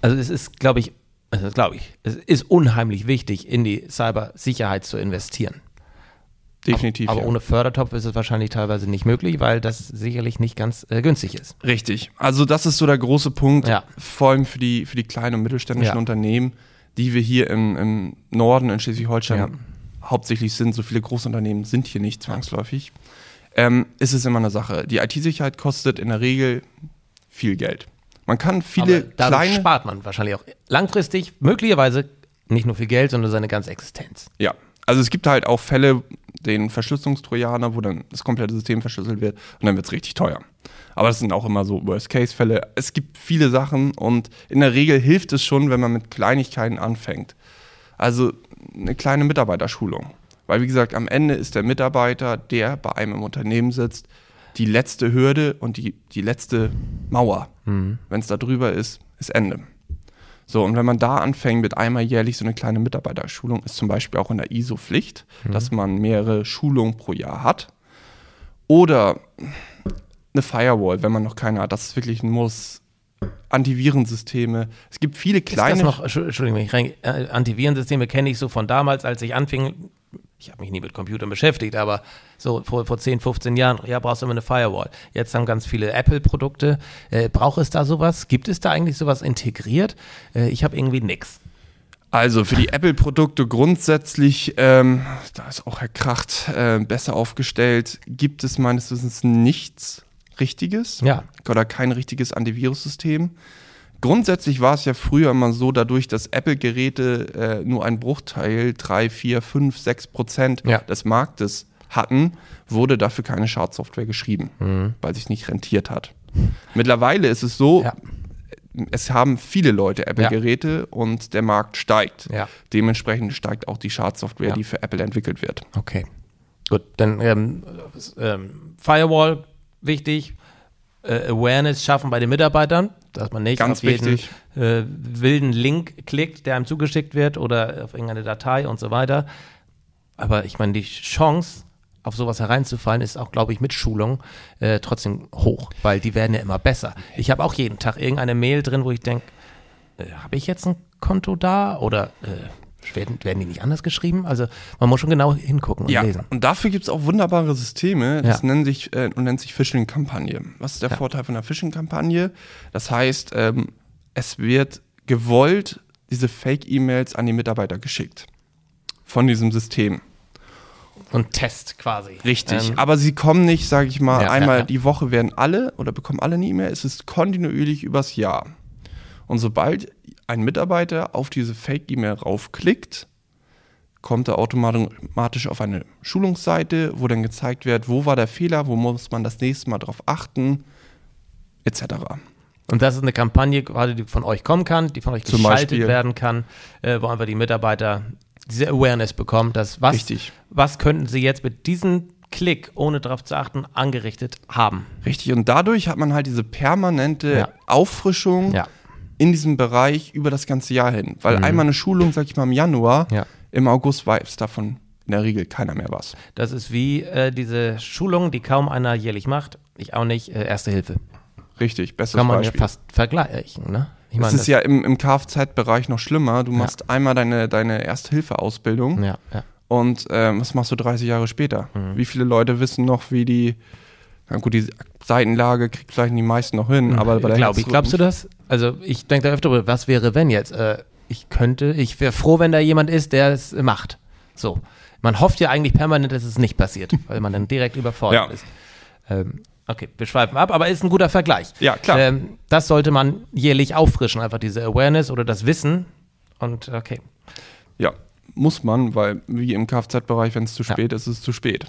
Also es ist, glaube ich, also glaube ich, es ist unheimlich wichtig, in die Cybersicherheit zu investieren. Definitiv. Aber ja. ohne Fördertopf ist es wahrscheinlich teilweise nicht möglich, weil das sicherlich nicht ganz äh, günstig ist. Richtig. Also das ist so der große Punkt, Ja. vor allem für die, für die kleinen und mittelständischen Ja. Unternehmen, die wir hier im, im Norden in Schleswig-Holstein hauptsächlich sind. So viele Großunternehmen sind hier nicht zwangsläufig. Ähm, ist es immer eine Sache. Die IT-Sicherheit kostet in der Regel viel Geld. Man kann viele Aber kleine... spart man wahrscheinlich auch langfristig möglicherweise nicht nur viel Geld, sondern seine ganze Existenz. Ja, also es gibt halt auch Fälle, den Verschlüsselungstrojaner, wo dann das komplette System verschlüsselt wird und dann wird es richtig teuer. Aber das sind auch immer so Worst-Case-Fälle. Es gibt viele Sachen und in der Regel hilft es schon, wenn man mit Kleinigkeiten anfängt. Also eine kleine Mitarbeiterschulung. Weil wie gesagt, am Ende ist der Mitarbeiter, der bei einem im Unternehmen sitzt, die letzte Hürde und die, die letzte Mauer. Wenn es da drüber ist, ist Ende. So, und wenn man da anfängt mit einmal jährlich so eine kleine Mitarbeiterschulung, ist zum Beispiel auch in der ISO Pflicht, dass man mehrere Schulungen pro Jahr hat. Oder eine Firewall, wenn man noch keine hat. Das ist wirklich ein Muss. Antivirensysteme. Es gibt viele Ist das kleine. noch, Entschu- Entschuldigung, wenn ich rein, äh, Antivirensysteme kenne ich so von damals, als ich anfing, ich habe mich nie mit Computern beschäftigt, aber so vor, vor 10, 15 Jahren, ja, brauchst du immer eine Firewall. Jetzt haben ganz viele Apple-Produkte. Äh, braucht es da sowas? Gibt es da eigentlich sowas integriert? Äh, ich habe irgendwie nix. Also für die Apple-Produkte grundsätzlich, ähm, da ist auch Herr Kracht äh, besser aufgestellt, gibt es meines Wissens nichts Richtiges Ja. oder kein richtiges Antivirussystem. Grundsätzlich war es ja früher immer so, dadurch, dass Apple-Geräte äh, nur einen Bruchteil, 3, 4, 5, 6 Prozent Ja. des Marktes hatten, wurde dafür keine Schadsoftware geschrieben, weil sich nicht rentiert hat. Mittlerweile ist es so, Ja. es haben viele Leute Apple-Geräte und der Markt steigt. Ja. Dementsprechend steigt auch die Schadsoftware, Ja. die für Apple entwickelt wird. Okay. Gut, dann ähm, ähm, Firewall, wichtig. Äh, Awareness schaffen bei den Mitarbeitern, dass man nicht Ganz auf jeden äh, wilden Link klickt, der einem zugeschickt wird oder auf irgendeine Datei und so weiter. Aber ich meine, die Chance, auf sowas hereinzufallen, ist auch, glaube ich, mit Schulung äh, trotzdem hoch, weil die werden ja immer besser. Ich habe auch jeden Tag irgendeine Mail drin, wo ich denke, äh, habe ich jetzt ein Konto da oder äh, werden, werden die nicht anders geschrieben? Also man muss schon genau hingucken und Ja, lesen. und dafür gibt es auch wunderbare Systeme. Das Ja. nennt sich, äh, nennt sich Phishing-Kampagne. Was ist der Ja. Vorteil von einer Phishing-Kampagne? Das heißt, ähm, es wird gewollt diese Fake-E-Mails an die Mitarbeiter geschickt. Von diesem System. Und Test quasi. Richtig. Ähm, Aber sie kommen nicht, sage ich mal, Ja, ja, einmal ja. die Woche werden alle oder bekommen alle eine E-Mail. Es ist kontinuierlich übers Jahr. Und sobald ein Mitarbeiter auf diese Fake-E-Mail raufklickt, kommt er automatisch auf eine Schulungsseite, wo dann gezeigt wird, wo war der Fehler, wo muss man das nächste Mal drauf achten, etc. Und das ist eine Kampagne, gerade die von euch kommen kann, die von euch Zum geschaltet Beispiel. werden kann, äh, wo einfach die Mitarbeiter diese Awareness bekommen, dass was, Richtig. was könnten sie jetzt mit diesem Klick, ohne darauf zu achten, angerichtet haben. Richtig. Und dadurch hat man halt diese permanente Ja. Auffrischung Ja. In diesem Bereich über das ganze Jahr hin. Weil einmal eine Schulung, sag ich mal, im Januar, Mhm. Ja. im August weiß davon in der Regel keiner mehr was. Das ist wie äh, diese Schulung, die kaum einer jährlich macht. Ich auch nicht. Äh, Erste Hilfe. Richtig, bestes Kann man Beispiel. ja fast vergleichen. Ne? Ich Es meine, ist ja im, im Kfz-Bereich noch schlimmer. Du machst einmal deine, deine Erste-Hilfe-Ausbildung ja, ja. und ähm, was machst du 30 Jahre später? Mhm. Wie viele Leute wissen noch, wie die, na gut, die Seitenlage kriegt vielleicht die meisten noch hin, aber bei der Glaub ich, glaubst du das? Also ich denke da öfter was wäre, wenn jetzt? Äh, ich könnte, ich wäre froh, wenn da jemand ist, der es macht. So. Man hofft ja eigentlich permanent, dass es nicht passiert, *laughs* weil man dann direkt überfordert Ja. ist. Ähm, okay, wir schweifen ab, aber ist ein guter Vergleich. Ja, klar. Ähm, das sollte man jährlich auffrischen, einfach diese Awareness oder das Wissen. Und okay. Ja, muss man, weil wie im Kfz-Bereich, wenn es zu Ja. spät ist, ist es zu spät.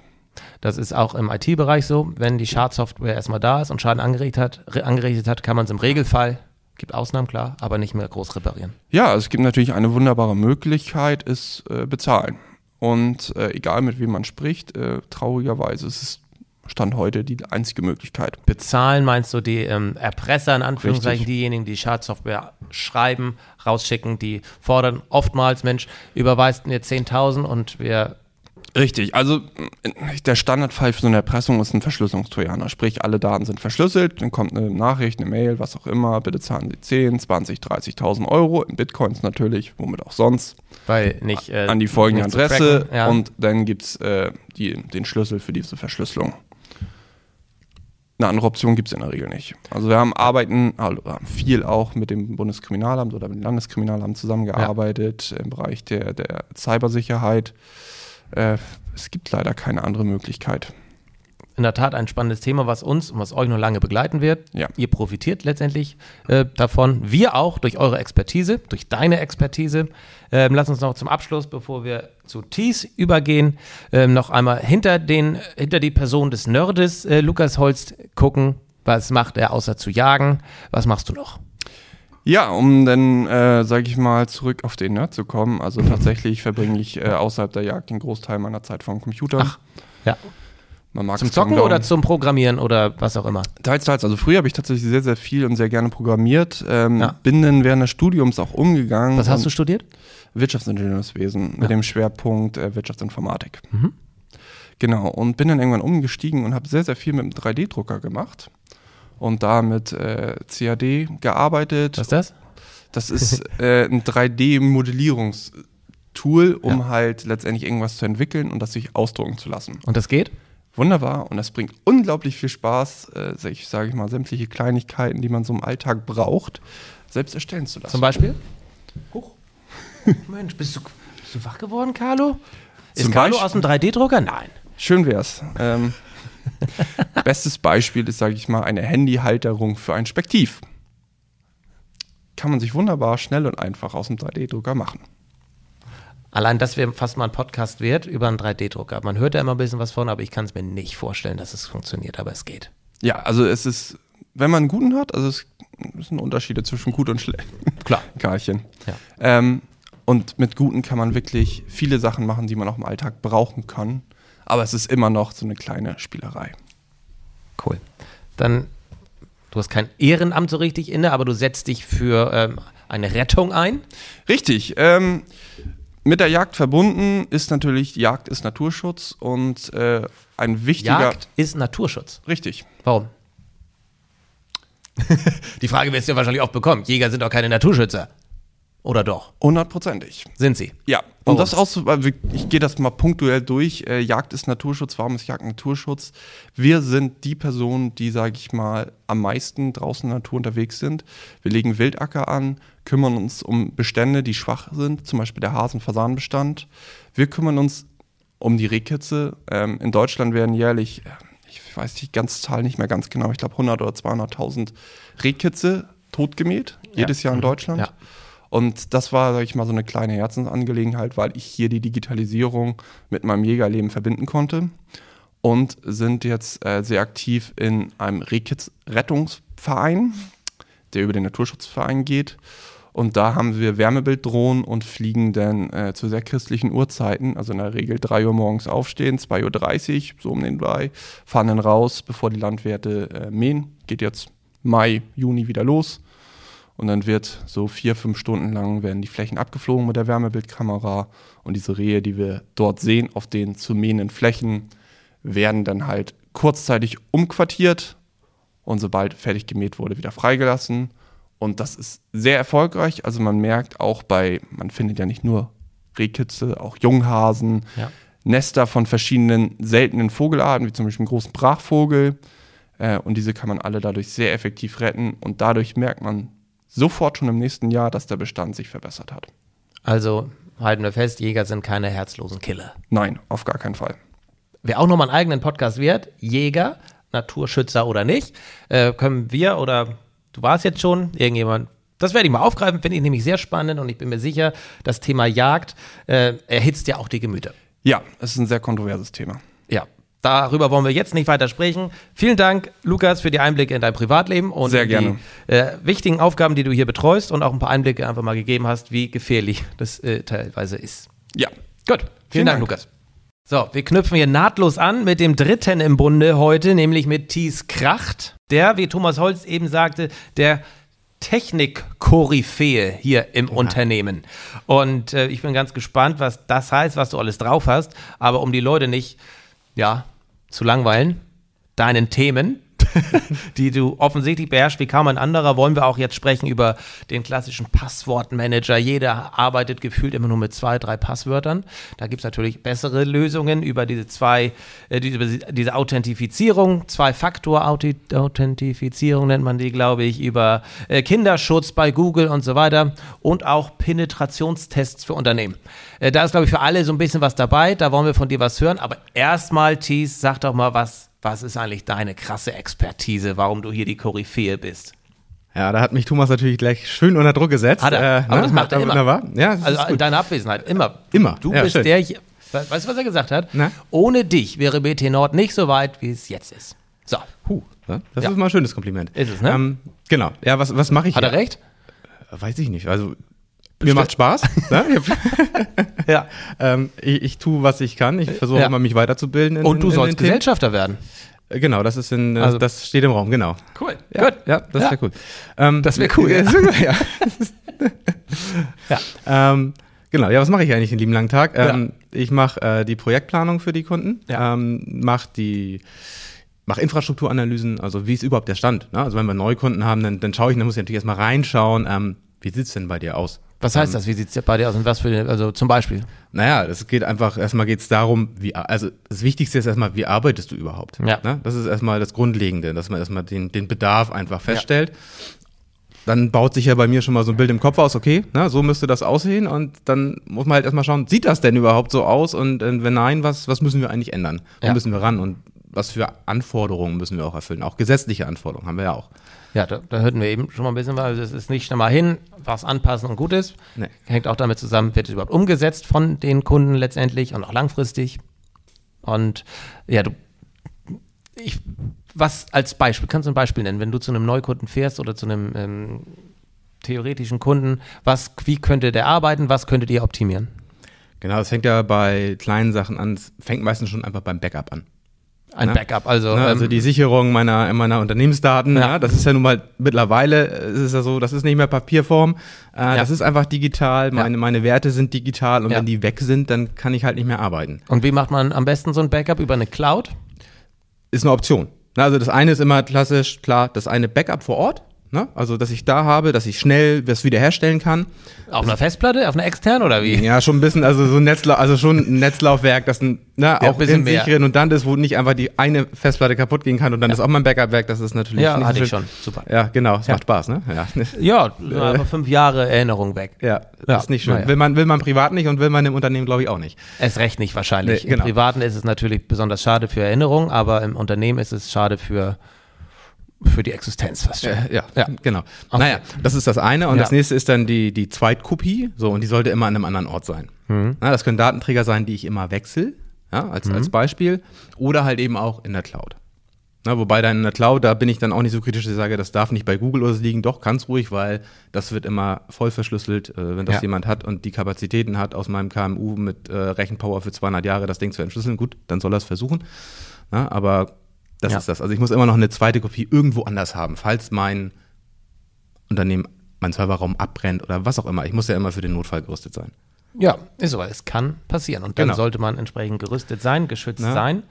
Das ist auch im IT-Bereich so. Wenn die Schadsoftware erstmal da ist und Schaden angerichtet hat, angerichtet hat kann man es im Regelfall, gibt Ausnahmen klar, aber nicht mehr groß reparieren. Ja, es gibt natürlich eine wunderbare Möglichkeit, es äh, bezahlen. Und äh, egal mit wem man spricht, äh, traurigerweise ist es Stand heute die einzige Möglichkeit. Bezahlen meinst du die ähm, Erpresser in Anführungszeichen, Richtig. diejenigen, die Schadsoftware schreiben, rausschicken, die fordern oftmals, Mensch, überweist mir 10.000 und wir, Richtig, also äh, der Standardfall für so eine Erpressung ist ein Verschlüsselungstrojaner. Sprich, alle Daten sind verschlüsselt, dann kommt eine Nachricht, eine Mail, was auch immer, bitte zahlen Sie 10, 20, 30.000 Euro, in Bitcoins natürlich, womit auch sonst, weil nicht äh, an die folgende Adresse ja. und dann gibt es äh, den Schlüssel für diese Verschlüsselung. Eine andere Option gibt es in der Regel nicht. Also wir haben arbeiten, also haben viel auch mit dem Bundeskriminalamt oder mit dem Landeskriminalamt zusammengearbeitet im Bereich der, der Cybersicherheit. Äh, es gibt leider keine andere Möglichkeit. in der Tat ein spannendes Thema, was uns und was euch noch lange begleiten wird. Ja. Ihr profitiert letztendlich äh, davon. Wir auch durch eure Expertise, durch deine Expertise. Ähm, lass uns noch zum Abschluss, bevor wir zu Tees übergehen, ähm, noch einmal hinter, den, hinter die Person des Nerdes äh, Lukas Holst gucken. Was macht er außer zu jagen? Was machst du noch? Ja, um dann, äh, sage ich mal, zurück auf den Nerd zu kommen. Also tatsächlich verbringe ich äh, außerhalb der Jagd den Großteil meiner Zeit vom Computer. Ach, Ja. Man mag Zum Zocken oder zum Programmieren oder was auch immer? Teils, teils. Also früher habe ich tatsächlich sehr, sehr viel und sehr gerne programmiert. Ähm, Ja. Bin dann während des Studiums auch umgegangen. Was hast du studiert? Wirtschaftsingenieurswesen mit dem Schwerpunkt äh, Wirtschaftsinformatik. Mhm. Genau. Und bin dann irgendwann umgestiegen und habe sehr, sehr viel mit dem 3D-Drucker gemacht. Und da mit äh, CAD gearbeitet. Was ist das? Das ist äh, ein 3D-Modellierungstool, um Ja. halt letztendlich irgendwas zu entwickeln und das sich ausdrucken zu lassen. Und das geht? Wunderbar und das bringt unglaublich viel Spaß, äh, sich, sage ich mal, sämtliche Kleinigkeiten, die man so im Alltag braucht, selbst erstellen zu lassen. Zum Beispiel? Huch. Mensch, bist du, bist du wach geworden, Carlo? Ist Zum Carlo Beispiel- aus dem 3D-Drucker? Nein. Schön wär's. Ähm, *laughs* bestes Beispiel ist, sage ich mal, eine Handyhalterung für ein Spektiv. Kann man sich wunderbar schnell und einfach aus dem 3D-Drucker machen. Allein, dass wir fast mal ein Podcast wert über einen 3D-Drucker. Man hört da immer ein bisschen was von, aber ich kann es mir nicht vorstellen, dass es funktioniert, aber es geht. Ja, also es ist, wenn man einen guten hat, also es sind Unterschiede zwischen gut und schlecht. *laughs* Klar. Karlchen. Ja. Ähm, und mit guten kann man wirklich viele Sachen machen, die man auch im Alltag brauchen kann. Aber es ist immer noch so eine kleine Spielerei. Cool. Dann, du hast kein Ehrenamt so richtig inne, aber du setzt dich für ähm, eine Rettung ein. Richtig. Ähm, mit der Jagd verbunden ist natürlich, Jagd ist Naturschutz und äh, ein wichtiger. Jagd ist Naturschutz. Richtig. Warum? *laughs* Die Frage wirst du ja wahrscheinlich oft bekommen. Jäger sind doch keine Naturschützer. Oder doch? Hundertprozentig. Sind sie? Ja, und das auch so, wir- ich gehe das mal punktuell durch. Äh, Jagd ist Naturschutz, warum ist Jagd Naturschutz? Wir sind die Personen, die, sage ich mal, am meisten draußen in der Natur unterwegs sind. Wir legen Wildacker an, kümmern uns um Bestände, die schwach sind, zum Beispiel der Hasen-Fasanbestand. Wir kümmern uns um die Rehkitze. Ähm, in Deutschland werden jährlich, äh, ich weiß die ganze Zahl nicht mehr ganz genau, ich glaube 100 oder 200.000 Rehkitze totgemäht, jedes Jahr in Deutschland. Ja. Und das war, sag ich mal, so eine kleine Herzensangelegenheit, weil ich hier die Digitalisierung mit meinem Jägerleben verbinden konnte. Und sind jetzt äh, sehr aktiv in einem Rehkitz-Rettungsverein, der über den Naturschutzverein geht. Und da haben wir Wärmebilddrohnen und fliegen dann äh, zu sehr christlichen Uhrzeiten, also in der Regel 3 Uhr morgens aufstehen, 2.30 Uhr, so um den Drei, fahren dann raus, bevor die Landwirte äh, mähen. Geht jetzt Mai, Juni wieder los. Und dann wird so vier, fünf Stunden lang werden die Flächen abgeflogen mit der Wärmebildkamera. Und diese Rehe, die wir dort sehen, auf den zu mähenden Flächen, werden dann halt kurzzeitig umquartiert und sobald fertig gemäht wurde, wieder freigelassen. Und das ist sehr erfolgreich. Also man merkt auch bei, man findet ja nicht nur Rehkitze, auch Junghasen, Ja. Nester von verschiedenen seltenen Vogelarten, wie zum Beispiel einen großen Brachvogel. Äh, und diese kann man alle dadurch sehr effektiv retten. Und dadurch merkt man sofort schon im nächsten Jahr, dass der Bestand sich verbessert hat. Also halten wir fest, Jäger sind keine herzlosen Killer. Nein, auf gar keinen Fall. Wer auch nochmal einen eigenen Podcast wert, Jäger, Naturschützer oder nicht, äh, können wir oder du warst jetzt schon, irgendjemand, das werde ich mal aufgreifen, finde ich nämlich sehr spannend und ich bin mir sicher, das Thema Jagd äh, erhitzt ja auch die Gemüter. Ja, es ist ein sehr kontroverses Thema. Ja, darüber wollen wir jetzt nicht weiter sprechen. Vielen Dank, Lukas, für die Einblicke in dein Privatleben und Sehr in gerne. die äh, wichtigen Aufgaben, die du hier betreust und auch ein paar Einblicke einfach mal gegeben hast, wie gefährlich das äh, teilweise ist. Ja, Gut, vielen, Vielen Dank, Dank. Lukas. So, wir knüpfen hier nahtlos an mit dem dritten im Bunde heute, nämlich mit Thies Kracht, der, wie Thomas Holz eben sagte, der Technik-Koryphäe hier im Unternehmen. Und äh, ich bin ganz gespannt, was das heißt, was du alles drauf hast. Aber um die Leute nicht, ja, zu langweilen, deinen Themen, *laughs* die du offensichtlich beherrschst wie kaum ein anderer, wollen wir auch jetzt sprechen über den klassischen Passwortmanager. Jeder arbeitet gefühlt immer nur mit zwei, drei Passwörtern. Da gibt es natürlich bessere Lösungen über diese zwei, äh, diese, Authentifizierung, Zwei-Faktor-Authentifizierung nennt man die, glaube ich, über äh, Kinderschutz bei Google und so weiter und auch Penetrationstests für Unternehmen. Äh, da ist, glaube ich, für alle so ein bisschen was dabei. Da wollen wir von dir was hören. Aber erstmal, Thies, sag doch mal, was, was ist eigentlich deine krasse Expertise, warum du hier die Koryphäe bist? Ja, da hat mich Thomas natürlich gleich schön unter Druck gesetzt. Hat er. Aber ne? das macht er immer. Wunderbar. Ja, Also in deiner Abwesenheit, immer. Immer. Du Ja, bist schön. der, weißt du, was er gesagt hat? Na? Ohne dich wäre BT Nord nicht so weit, wie es jetzt ist. So, Puh, ja, das Ja. ist mal ein schönes Kompliment. Ist es, ne? Ähm, genau. Ja, was, was mache ich hat er hier? recht? Weiß ich nicht. Also, mir macht Spaß. ne? ich, *laughs* Ja. *laughs* ähm, ich, ich tue, was ich kann. Ich versuche Ja. immer, mich weiterzubilden. In, Und du in, in sollst den Themen. Gesellschafter werden. Äh, Genau, das ist in, äh, Also- das steht im Raum, genau. Cool. Ja, Gut. Ja, das Ja. wäre cool. Ähm, Das wär cool, *laughs* Ja. ja. ja. Ähm, genau, ja, was mache ich eigentlich den lieben langen Tag? Ähm, Ich mache äh, die Projektplanung für die Kunden, Ja. ähm, mache die mache Infrastrukturanalysen, also wie ist überhaupt der Stand? Ne? Also wenn wir Neukunden haben, dann, dann schaue ich, dann muss ich natürlich erstmal reinschauen, ähm, wie sieht's denn bei dir aus? Was heißt das? Wie sieht es bei dir aus? Und was für, also zum Beispiel? Naja, es geht einfach, erstmal geht es darum, wie, also das Wichtigste ist erstmal, wie arbeitest du überhaupt? Ja. Ne? Das ist erstmal das Grundlegende, dass man erstmal den, den Bedarf einfach feststellt. Dann baut sich ja bei mir schon mal so ein Bild im Kopf aus, okay, ne, so müsste das aussehen und dann muss man halt erstmal schauen, sieht das denn überhaupt so aus und äh, wenn nein, was, was müssen wir eigentlich ändern? Wo Ja. müssen wir ran und was für Anforderungen müssen wir auch erfüllen? Auch gesetzliche Anforderungen haben wir ja auch. Ja, da, da hörten wir eben schon mal ein bisschen, weil es ist nicht schnell mal hin, was anpassen und gut ist. Nee. Hängt auch damit zusammen, wird es überhaupt umgesetzt von den Kunden letztendlich und auch langfristig. Und ja, du, ich, was als Beispiel, kannst du ein Beispiel nennen, wenn du zu einem Neukunden fährst oder zu einem ähm, theoretischen Kunden, was, wie könnte der arbeiten, was könntet ihr optimieren? Genau, es fängt ja bei kleinen Sachen an, es fängt meistens schon einfach beim Backup an. Ein ne? Backup, also, Ne, also ähm, die Sicherung meiner, meiner Unternehmensdaten, Ja. ja. das ist ja nun mal mittlerweile, äh, ist es ja so, das ist nicht mehr Papierform, äh, das ist einfach digital, meine, meine Werte sind digital und Ja. wenn die weg sind, dann kann ich halt nicht mehr arbeiten. Und wie macht man am besten so ein Backup über eine Cloud? Ist eine Option. Also das eine ist immer klassisch, klar, das eine Backup vor Ort, ne? also dass ich da habe, dass ich schnell das wiederherstellen kann. Auf einer Festplatte, auf einer externen oder wie? Ja, schon ein bisschen, also so ein Netzlauf, also schon ein Netzlaufwerk, das ein, ne, ein auch bisschen in mehr. sich redundant ist, wo nicht einfach die eine Festplatte kaputt gehen kann und dann ist auch mein Backup-Werk, das ist natürlich Ja, nicht hatte so ich schon. Super. Ja, genau, es macht Spaß, ne? Ja. *laughs* Ja, so einfach fünf Jahre Erinnerung weg. Ja, Ja, ist nicht schön. Will, man, will man privat nicht und will man im Unternehmen, glaube ich, auch nicht. Erst recht nicht wahrscheinlich. Nee, genau. Im Privaten ist es natürlich besonders schade für Erinnerung, aber im Unternehmen ist es schade für, für die Existenz fast schon. ja, Ja. genau. Okay. Naja, das ist das eine. Und Ja. das nächste ist dann die, die Zweitkopie. So, und die sollte immer an einem anderen Ort sein. Mhm. Na, das können Datenträger sein, die ich immer wechsle, ja, als, als Mhm. Beispiel. Oder halt eben auch in der Cloud. Na, wobei dann in der Cloud, da bin ich dann auch nicht so kritisch, dass ich sage, das darf nicht bei Google oder so liegen. Doch, kann es ruhig, weil das wird immer voll verschlüsselt, äh, wenn das Ja. jemand hat und die Kapazitäten hat, aus meinem KMU mit äh, Rechenpower für 200 Jahre das Ding zu entschlüsseln. Gut, dann soll er es versuchen. Na, aber das Ja. ist das. Also ich muss immer noch eine zweite Kopie irgendwo anders haben, falls mein Unternehmen, mein Serverraum abbrennt oder was auch immer. Ich muss ja immer für den Notfall gerüstet sein. Ja, ist so. Es kann passieren. Und dann Genau. sollte man entsprechend gerüstet sein, geschützt Na? sein.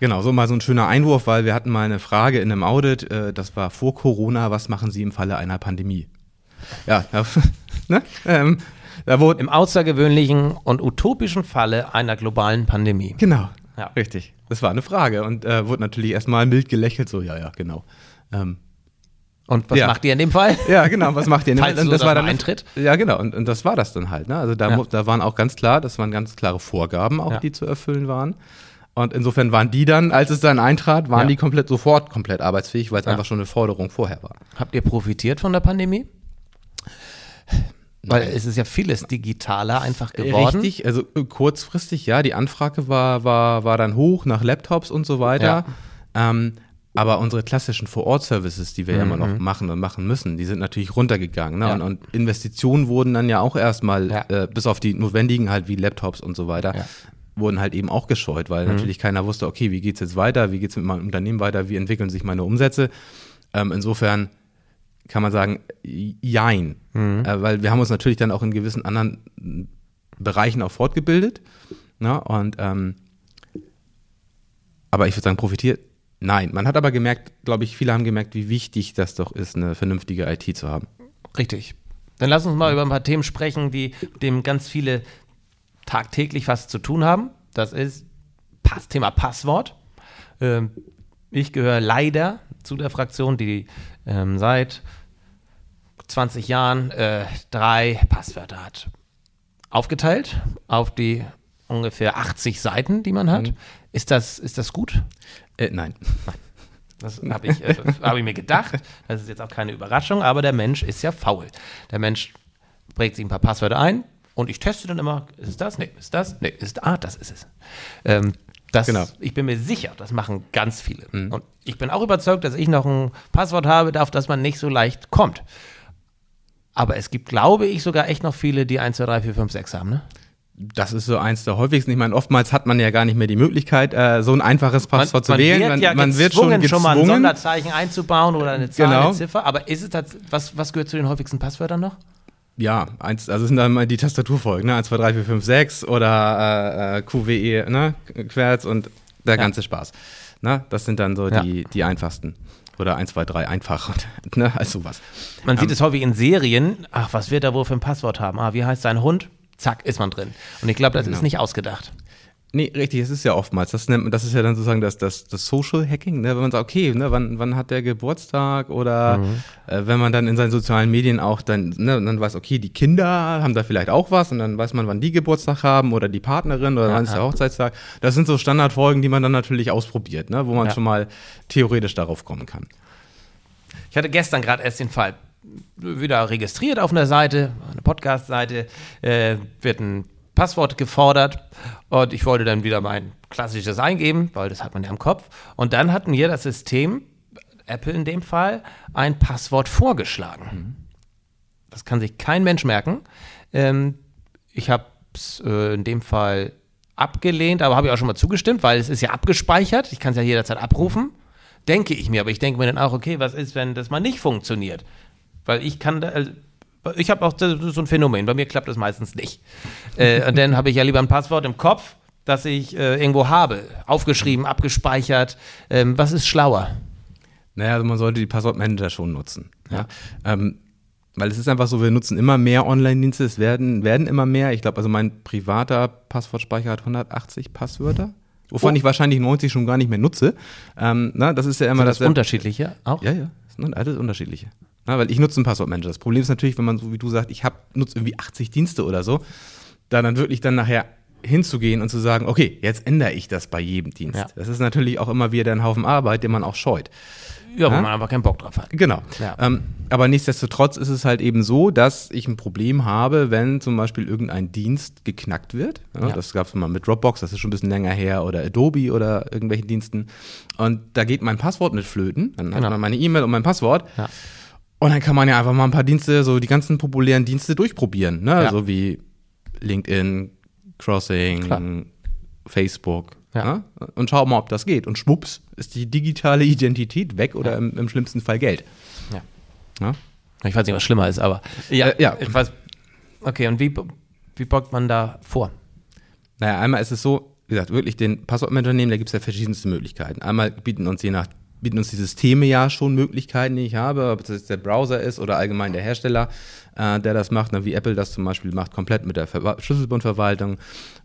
Genau, so mal so ein schöner Einwurf, weil wir hatten mal eine Frage in einem Audit, äh, das war vor Corona, was machen Sie im Falle einer Pandemie? Ja, *laughs* da, ne? ähm, da wurde, Im außergewöhnlichen und utopischen Falle einer globalen Pandemie. genau, Ja. richtig. Das war eine Frage und äh, wurde natürlich erstmal mild gelächelt, so, ja, ja, genau. Ähm, Und was Ja. macht ihr in dem Fall? Ja, genau, was macht ihr denn? *laughs* Falls Und so das das war dann eintritt. Ja, genau, und, und das war das dann halt. Ne? Also da, Ja. da waren auch ganz klar, das waren ganz klare Vorgaben auch, Ja. die zu erfüllen waren. Und insofern waren die dann, als es dann eintrat, waren die komplett sofort komplett arbeitsfähig, weil es einfach schon eine Forderung vorher war. Habt ihr profitiert von der Pandemie? Weil es ist ja vieles digitaler einfach geworden. Richtig, also äh, kurzfristig, ja, die Anfrage war, war, war dann hoch nach Laptops und so weiter. Ähm, aber unsere klassischen Vor-Ort-Services, die wir ja immer noch machen und machen müssen, die sind natürlich runtergegangen. Ne? Mhm. Ja. Und, und Investitionen wurden dann ja auch erstmal, Ja. äh, bis auf die notwendigen halt wie Laptops und so weiter, Ja. wurden halt eben auch gescheut, weil natürlich keiner wusste, okay, wie geht's jetzt weiter, wie geht's mit meinem Unternehmen weiter, wie entwickeln sich meine Umsätze. Ähm, insofern kann man sagen, jein. Äh, weil wir haben uns natürlich dann auch in gewissen anderen Bereichen auch fortgebildet. Ne? Und ähm, aber ich würde sagen, profitiert. Nein, man hat aber gemerkt, glaube ich, viele haben gemerkt, wie wichtig das doch ist, eine vernünftige IT zu haben. Richtig. Dann lass uns mal über ein paar Themen sprechen, die dem ganz viele tagtäglich was zu tun haben. Das ist Pass, Thema Passwort. Ähm, ich gehöre leider zu der Fraktion, die ähm, seit 20 Jahren äh, drei Passwörter hat. Aufgeteilt auf die ungefähr 80 Seiten, die man hat. Ist, das, ist das gut? Äh, nein. Das habe ich, äh, hab ich mir gedacht. Das ist jetzt auch keine Überraschung, aber der Mensch ist ja faul. Der Mensch prägt sich ein paar Passwörter ein und ich teste dann immer, ist es das? Nee, ist das? Nee, ist ah, das ist es. Ähm, das, Genau. Ich bin mir sicher, das machen ganz viele. Und ich bin auch überzeugt, dass ich noch ein Passwort habe, auf das man nicht so leicht kommt. Aber es gibt, glaube ich, sogar echt noch viele, die 1, 2, 3, 4, 5, 6 haben, ne? Das ist so eins der häufigsten. Ich meine, oftmals hat man ja gar nicht mehr die Möglichkeit, äh, so ein einfaches Passwort zu wählen. Wird man, ja man wird gezwungen, schon schon mal ein. Sonderzeichen einzubauen oder eine Zahl, Genau. eine Ziffer. Aber ist es tats- was, was gehört zu den häufigsten Passwörtern noch? Ja, eins, also sind dann mal die Tastaturfolgen, ne? 1, 2, 3, 4, 5, 6 oder äh, äh, QWE, ne? Querz und der Ja. ganze Spaß. Ne? Das sind dann so Ja. die, die einfachsten. Oder 1, 2, 3 einfach, *laughs* ne? Also sowas. Man Ähm. sieht es häufig in Serien. Ach, was wird er wohl für ein Passwort haben? Ah, wie heißt sein Hund? Zack, ist man drin. Und ich glaube, das Genau. ist nicht ausgedacht. Nee, richtig, es ist ja oftmals. Das nennt man, das ist ja dann sozusagen das, das, das Social Hacking, ne? wenn man sagt, okay, ne, wann, wann hat der Geburtstag oder Mhm. äh, wenn man dann in seinen sozialen Medien auch dann, ne, dann weiß, okay, die Kinder haben da vielleicht auch was und dann weiß man, wann die Geburtstag haben oder die Partnerin oder wann ist der. Hochzeitstag. Das sind so Standardfolgen, die man dann natürlich ausprobiert, ne, wo man Ja. schon mal theoretisch darauf kommen kann. Ich hatte gestern gerade erst den Fall wieder registriert auf einer Seite, eine Podcast-Seite, äh, wird ein Passwort gefordert und ich wollte dann wieder mein klassisches eingeben, weil das hat man ja im Kopf. Und dann hat mir das System, Apple in dem Fall, ein Passwort vorgeschlagen. Das kann sich kein Mensch merken. Ähm, ich habe es äh, in dem Fall abgelehnt, aber habe ich auch schon mal zugestimmt, weil es ist ja abgespeichert. Ich kann es ja jederzeit abrufen. Denke ich mir, aber ich denke mir dann auch, okay, was ist, wenn das mal nicht funktioniert? Weil ich kann da, also, ich habe auch so ein Phänomen, bei mir klappt das meistens nicht. äh, und dann habe ich ja lieber ein Passwort im Kopf, das ich äh, irgendwo habe, aufgeschrieben, abgespeichert. Ähm, was ist schlauer? Naja, also man sollte die Passwortmanager schon nutzen. Ja. Ähm, weil es ist einfach so, wir nutzen immer mehr Online-Dienste, es werden, werden immer mehr. Ich glaube, also mein privater Passwortspeicher hat 180 Passwörter, wovon Oh. ich wahrscheinlich 90 schon gar nicht mehr nutze. Ähm, na, das ist ja immer Sind das das. unterschiedliche auch? Ja, ja, das sind alles unterschiedliche. Na, weil ich nutze einen Passwortmanager. Das Problem ist natürlich, wenn man so wie du sagst, ich hab, nutze irgendwie 80 Dienste oder so, da dann wirklich dann nachher hinzugehen und zu sagen, okay, jetzt ändere ich das bei jedem Dienst. Ja. Das ist natürlich auch immer wieder ein Haufen Arbeit, den man auch scheut. Ja, wo Ja? man einfach keinen Bock drauf hat. Genau. Ja. Ähm, aber nichtsdestotrotz ist es halt eben so, dass ich ein Problem habe, wenn zum Beispiel irgendein Dienst geknackt wird. Ja, Ja. Das gab es mal mit Dropbox, das ist schon ein bisschen länger her, oder Adobe oder irgendwelchen Diensten. Und da geht mein Passwort mit flöten. Dann hat Genau. man meine E-Mail und mein Passwort. Ja. Und dann kann man ja einfach mal ein paar Dienste, so die ganzen populären Dienste durchprobieren. Ne? Ja. So wie LinkedIn, Crossing, Klar. Facebook. Ja. Ne? Und schau mal, ob das geht. Und schwupps ist die digitale Identität weg oder im, im schlimmsten Fall Geld. Ja. Ja? Ich weiß nicht, was schlimmer ist, aber ja, Äh, ja. ich weiß. Okay, und wie, wie beugt man da vor? Naja, einmal ist es so, wie gesagt, wirklich den Passwortmanager nehmen, da gibt es ja verschiedenste Möglichkeiten. Einmal bieten uns je nach bieten uns die Systeme ja schon Möglichkeiten, die ich habe, ob es jetzt der Browser ist oder allgemein der Hersteller, äh, der das macht, ne, wie Apple das zum Beispiel macht, komplett mit der Verwa Schlüsselbundverwaltung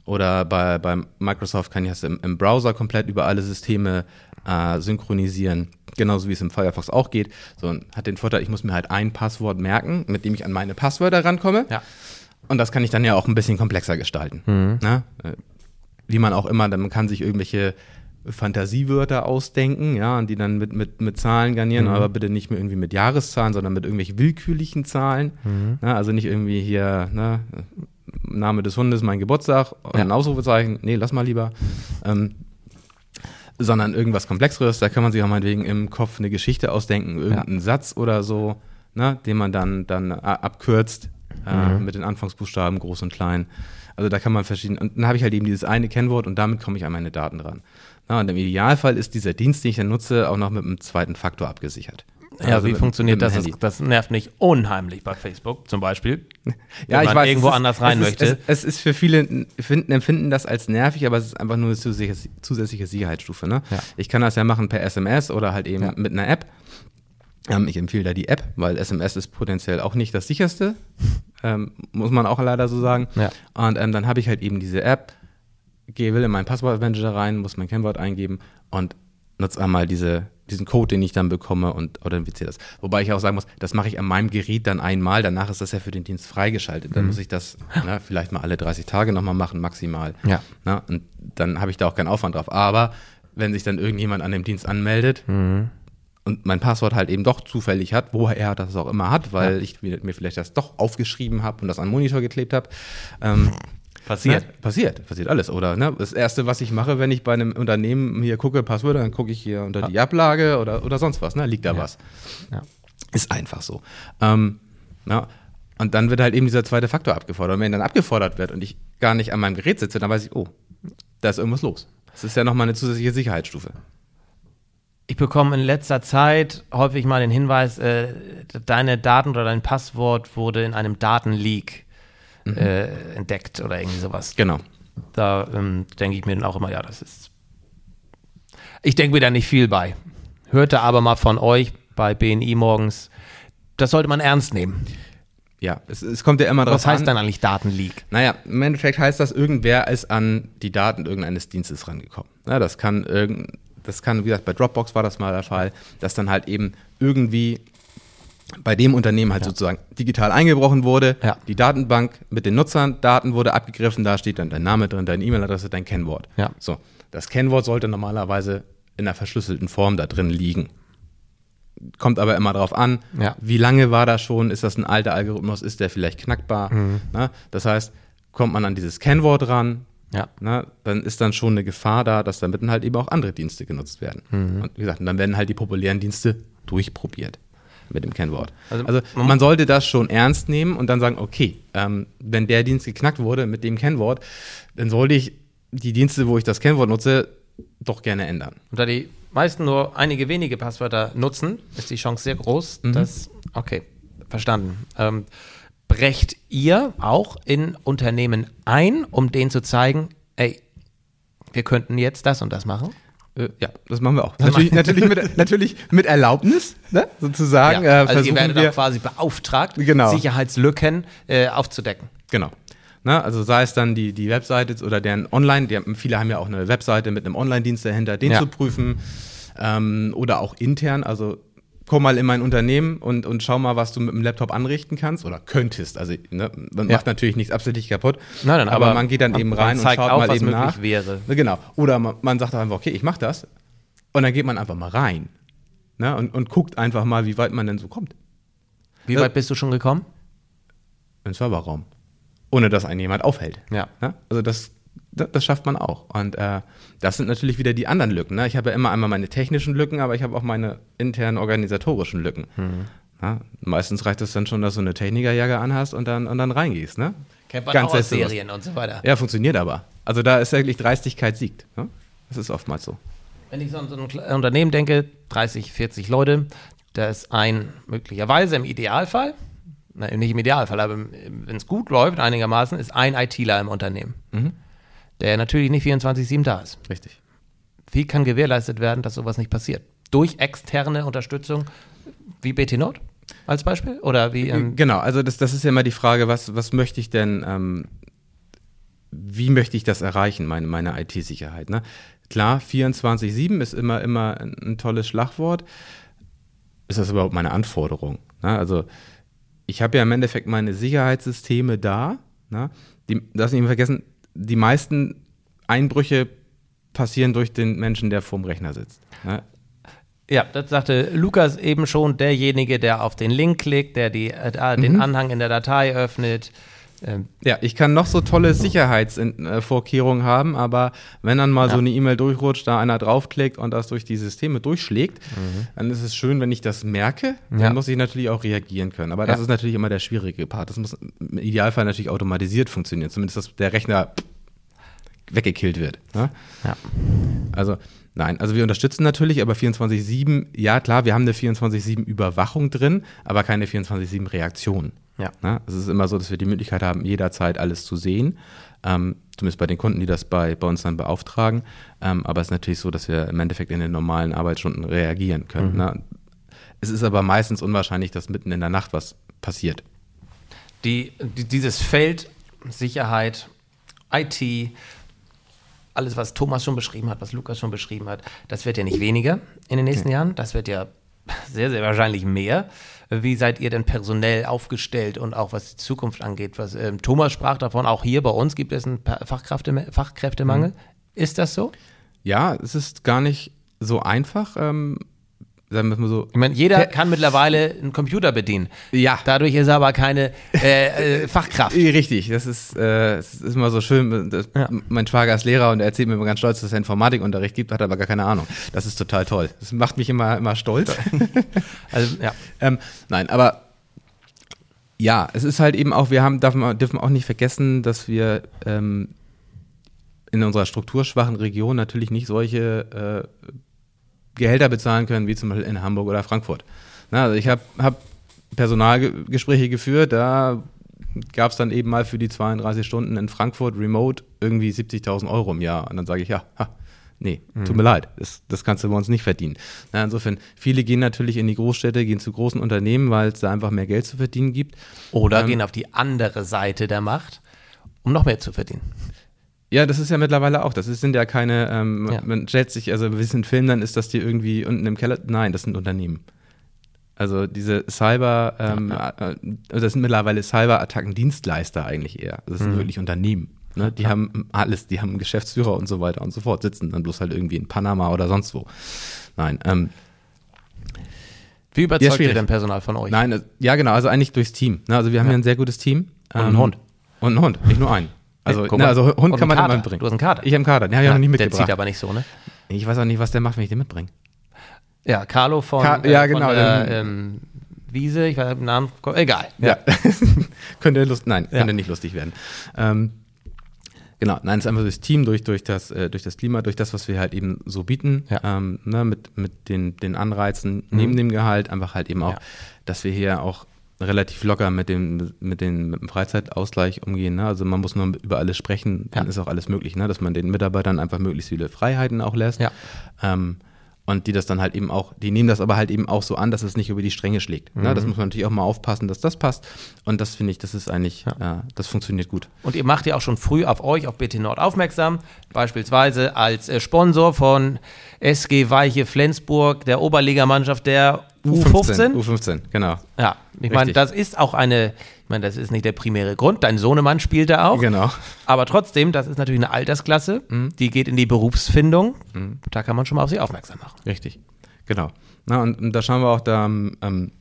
oder bei, bei Microsoft kann ich das im, im Browser komplett über alle Systeme äh, synchronisieren, genauso wie es im Firefox auch geht. So und hat den Vorteil, ich muss mir halt ein Passwort merken, mit dem ich an meine Passwörter rankomme. Ja. Und das kann ich dann ja auch ein bisschen komplexer gestalten. Ne? Äh, Wie man auch immer, dann kann sich irgendwelche Fantasiewörter ausdenken, ja, und die dann mit, mit, mit Zahlen garnieren, aber bitte nicht mehr irgendwie mit Jahreszahlen, sondern mit irgendwelchen willkürlichen Zahlen. Ne? Also nicht irgendwie hier, ne, Name des Hundes, mein Geburtstag und ein Ausrufezeichen. Nee, lass mal lieber. Ähm, sondern irgendwas Komplexeres, da kann man sich auch meinetwegen im Kopf eine Geschichte ausdenken, irgendeinen Satz oder so, ne, den man dann, dann abkürzt äh, mit den Anfangsbuchstaben, groß und klein. Also da kann man verschiedene, und dann habe ich halt eben dieses eine Kennwort und damit komme ich an meine Daten dran. Na, und im Idealfall ist dieser Dienst, den ich dann nutze, auch noch mit einem zweiten Faktor abgesichert. Ja, Also wie funktioniert das? Handy. das? Nervt mich unheimlich bei Facebook zum Beispiel. *laughs* Ja, wenn ich man weiß, irgendwo ist, anders rein es möchte. Ist, es, es ist für viele, finden, empfinden das als nervig, aber es ist einfach nur eine zusätzliche, zusätzliche Sicherheitsstufe. Ne? Ja. Ich kann das ja machen per SMS oder halt eben Ja. mit einer App. Ähm, ich empfehle da die App, weil SMS ist potenziell auch nicht das sicherste, ähm, muss man auch leider so sagen. Ja. Und ähm, dann habe ich halt eben diese App, gehe will in meinen Passwortmanager rein, muss mein Kennwort eingeben und nutze einmal diese, diesen Code, den ich dann bekomme und authentifiziere das. Wobei ich auch sagen muss, das mache ich an meinem Gerät dann einmal, danach ist das ja für den Dienst freigeschaltet. Mhm. Dann muss ich das ne, vielleicht mal alle 30 Tage nochmal machen, maximal. Ja. Ne, und dann habe ich da auch keinen Aufwand drauf. Aber wenn sich dann irgendjemand an dem Dienst anmeldet Mhm. und mein Passwort halt eben doch zufällig hat, woher er das auch immer hat, weil ich mir mir vielleicht das doch aufgeschrieben habe und das an den Monitor geklebt habe, ähm, *laughs* Passiert. Ne? Passiert, passiert alles. Oder ne? das Erste, was ich mache, wenn ich bei einem Unternehmen hier gucke, Passwörter, dann gucke ich hier unter die Ablage oder, oder sonst was. Ne? Liegt da was? Ja. Ist einfach so. Ähm, na, und dann wird halt eben dieser zweite Faktor abgefordert. Und wenn dann abgefordert wird und ich gar nicht an meinem Gerät sitze, dann weiß ich, oh, da ist irgendwas los. Das ist ja nochmal eine zusätzliche Sicherheitsstufe. Ich bekomme in letzter Zeit häufig mal den Hinweis, äh, deine Daten oder dein Passwort wurde in einem Datenleak äh, entdeckt oder irgendwie sowas. Genau. Da ähm, denke ich mir dann auch immer, ja, das ist. Ich denke mir da nicht viel bei. Hörte aber mal von euch bei BNI morgens, das sollte man ernst nehmen. Ja, es, es kommt ja immer drauf Was heißt an. dann eigentlich Datenleak? Naja, im Endeffekt heißt das, irgendwer ist an die Daten irgendeines Dienstes rangekommen. Ja, das kann irgend, das kann, wie gesagt, bei Dropbox war das mal der Fall, dass dann halt eben irgendwie bei dem Unternehmen halt sozusagen digital eingebrochen wurde, Ja. die Datenbank mit den Nutzern, Daten wurde abgegriffen, da steht dann dein Name drin, deine E-Mail-Adresse, dein Kennwort. Ja. So, das Kennwort sollte normalerweise in einer verschlüsselten Form da drin liegen. Kommt aber immer drauf an, Ja. wie lange war das schon, ist das ein alter Algorithmus, ist der vielleicht knackbar. Mhm. Ne? Das heißt, kommt man an dieses Kennwort ran, Ja. ne, dann ist dann schon eine Gefahr da, dass damit dann halt eben auch andere Dienste genutzt werden. Mhm. Und wie gesagt, dann werden halt die populären Dienste durchprobiert mit dem Kennwort. Also, Also, man sollte das schon ernst nehmen und dann sagen, okay, ähm, wenn der Dienst geknackt wurde mit dem Kennwort, dann sollte ich die Dienste, wo ich das Kennwort nutze, doch gerne ändern. Und da die meisten nur einige wenige Passwörter nutzen, ist die Chance sehr groß, dass, okay, verstanden. Ähm, brecht ihr auch in Unternehmen ein, um denen zu zeigen, ey, wir könnten jetzt das und das machen? Äh, ja, das machen wir auch. Natürlich, natürlich, mit, natürlich mit Erlaubnis, ne? sozusagen. Ja, äh, also ihr werdet wir, auch quasi beauftragt, Genau. Sicherheitslücken äh, aufzudecken. Genau. Na, also sei es dann die, die Webseite oder deren Online, die viele haben ja auch eine Webseite mit einem Online-Dienst dahinter, den Ja. zu prüfen. Ähm, oder auch intern, also komm mal in mein Unternehmen und, und schau mal, was du mit dem Laptop anrichten kannst oder könntest. Also ne, man Ja. macht natürlich nichts absichtlich kaputt. Nein, nein, aber, aber man geht dann man- eben rein und zeigt schaut auf, mal was eben möglich nach. wäre. Genau. Oder man, man sagt einfach, okay, ich mach das. Und dann geht man einfach mal rein. Ne, und, und guckt einfach mal, wie weit man denn so kommt. Wie weit bist du schon gekommen? Im Serverraum. Ohne dass einen jemand aufhält. Ja. Ne? Also das, das, schafft man auch. Und äh, das sind natürlich wieder die anderen Lücken. Ne? Ich habe ja immer einmal meine technischen Lücken, aber ich habe auch meine internen organisatorischen Lücken. Mhm. Ja? Meistens reicht es dann schon, dass du eine Technikerjacke anhast und dann, und dann reingehst. Ne? Kennt man Ganz auch aus. Serien und so weiter. Ja, funktioniert aber. Also da ist wirklich Dreistigkeit siegt. Ne? Das ist oftmals so. Wenn ich so an so ein Unternehmen denke, 30, 40 Leute, da ist ein möglicherweise im Idealfall, na, nicht im Idealfall, aber wenn es gut läuft, einigermaßen, ist ein ITler im Unternehmen, der natürlich nicht 24-7 da ist. Richtig. Wie kann gewährleistet werden, dass sowas nicht passiert? Durch externe Unterstützung wie BT Not als Beispiel? Oder wie, ähm, Genau, also das, das ist ja immer die Frage, was, was möchte ich denn, ähm, wie möchte ich das erreichen, meine, meine IT-Sicherheit? Ne? Klar, 24-7 ist immer, immer ein, ein tolles Schlagwort. Ist das überhaupt meine Anforderung? Ne? Also ich habe ja im Endeffekt meine Sicherheitssysteme da. Ne? Die, das nicht vergessen, die meisten Einbrüche passieren durch den Menschen, der vorm Rechner sitzt. Ne? Ja, das sagte Lukas eben schon, derjenige, der auf den Link klickt, der die, äh, den Anhang in der Datei öffnet. Ähm, Ja, ich kann noch so tolle Sicherheitsvorkehrungen haben, aber wenn dann mal so eine E-Mail durchrutscht, da einer draufklickt und das durch die Systeme durchschlägt, dann ist es schön, wenn ich das merke. Dann Ja. muss ich natürlich auch reagieren können. Aber das Ja. ist natürlich immer der schwierige Part. Das muss im Idealfall natürlich automatisiert funktionieren, zumindest dass der Rechner weggekillt wird. Ne? ja. Also nein, also wir unterstützen natürlich, aber 24-7, ja klar, wir haben eine 24-7 Überwachung drin, aber keine 24-7 Reaktion. Ja. Ne? Es ist immer so, dass wir die Möglichkeit haben, jederzeit alles zu sehen. Ähm, zumindest bei den Kunden, die das bei, bei uns dann beauftragen. Ähm, aber es ist natürlich so, dass wir im Endeffekt in den normalen Arbeitsstunden reagieren können. Ne? Es ist aber meistens unwahrscheinlich, dass mitten in der Nacht was passiert. die, die, dieses Feld Sicherheit, IT, alles, was Thomas schon beschrieben hat, was Lukas schon beschrieben hat, das wird ja nicht weniger in den nächsten Jahren. Das wird ja sehr, sehr wahrscheinlich mehr. Wie seid ihr denn personell aufgestellt und auch was die Zukunft angeht? Was, ähm, Thomas sprach davon, auch hier bei uns gibt es einen Fachkräfte, Fachkräftemangel. Ist das so? Ja, es ist gar nicht so einfach. Ähm, sagen wir mal so. Ich meine, jeder kann mittlerweile einen Computer bedienen. Ja. Dadurch ist er aber keine äh, äh, Fachkraft. *laughs* Richtig, das ist, äh, es ist immer so schön. Das, Ja. Mein Schwager ist Lehrer und er erzählt mir immer ganz stolz, dass er Informatikunterricht gibt, hat aber gar keine Ahnung. Das ist total toll. Das macht mich immer, immer stolz. *laughs* Also, ja. ähm, nein, aber ja, es ist halt eben auch, wir haben, darf man, dürfen auch nicht vergessen, dass wir ähm, in unserer strukturschwachen Region natürlich nicht solche äh, Gehälter bezahlen können, wie zum Beispiel in Hamburg oder Frankfurt. Na, also ich habe hab Personalgespräche geführt, da gab es dann eben mal für die 32 Stunden in Frankfurt remote irgendwie 70.000 Euro im Jahr. Und dann sage ich, ja, ha, nee, tut mir leid, das, das kannst du bei uns nicht verdienen. Na, insofern, viele gehen natürlich in die Großstädte, gehen zu großen Unternehmen, weil es da einfach mehr Geld zu verdienen gibt. Oder Ähm, gehen auf die andere Seite der Macht, um noch mehr zu verdienen. Ja, das ist ja mittlerweile auch. Das sind ja keine, ähm, Ja. man stellt sich, also wir wissen Film, dann ist das die irgendwie unten im Keller. Nein, das sind Unternehmen. Also diese Cyber, ähm, äh, das sind mittlerweile Cyber-Attacken-Dienstleister eigentlich eher. Das Mhm. sind wirklich Unternehmen. Ne? Die haben alles, die haben einen Geschäftsführer und so weiter und so fort, sitzen dann bloß halt irgendwie in Panama oder sonst wo. Nein, ähm, Wie Ja, überzeugt ihr schwierig. denn Personal von euch? nein, äh, ja genau, also eigentlich durchs Team. Ne? Also wir haben Ja. ja ein sehr gutes Team. Und einen Hund. Und einen Hund, nicht nur einen. Also, mal. also Und Hund kann man Kater. immer bringen. Du hast einen Kater. Ich habe einen Kater, den habe ich noch nicht der mitgebracht. zieht aber nicht so, ne? Ich weiß auch nicht, was der macht, wenn ich den mitbringe. Ja, Carlo von, Ka- äh, ja, von genau, der dann- ähm, Wiese, ich weiß den Namen, egal. Ja. *laughs* könnte lust, nein, Ja. könnte nicht lustig werden. Ähm, Genau, nein, es ist einfach das Team durch, durch, das, äh, durch das Klima, durch das, was wir halt eben so bieten, Ja. ähm, ne, mit, mit den, den Anreizen neben dem Gehalt, einfach halt eben auch, Ja. dass wir hier auch relativ locker mit dem, mit, den, mit dem Freizeitausgleich umgehen. Ne? Also man muss nur über alles sprechen, dann Ja. ist auch alles möglich, ne? dass man den Mitarbeitern einfach möglichst viele Freiheiten auch lässt. Ja. Ähm, und die das dann halt eben auch, die nehmen das aber halt eben auch so an, dass es nicht über die Stränge schlägt. Ne? Mhm. Das muss man natürlich auch mal aufpassen, dass das passt. Und das finde ich, das ist eigentlich, äh, das funktioniert gut. Und ihr macht ja auch schon früh auf euch, auf BT Nord aufmerksam, beispielsweise als äh, Sponsor von SG Weiche Flensburg, der Oberligamannschaft der U15. U15, genau. Ja, ich meine, das ist auch eine, meine, das ist nicht der primäre Grund. Dein Sohnemann spielt da auch. Genau. Aber trotzdem, das ist natürlich eine Altersklasse, die geht in die Berufsfindung. Da kann man schon mal auf sie aufmerksam machen. Richtig, genau. Na, und, und da schauen wir auch da, ähm,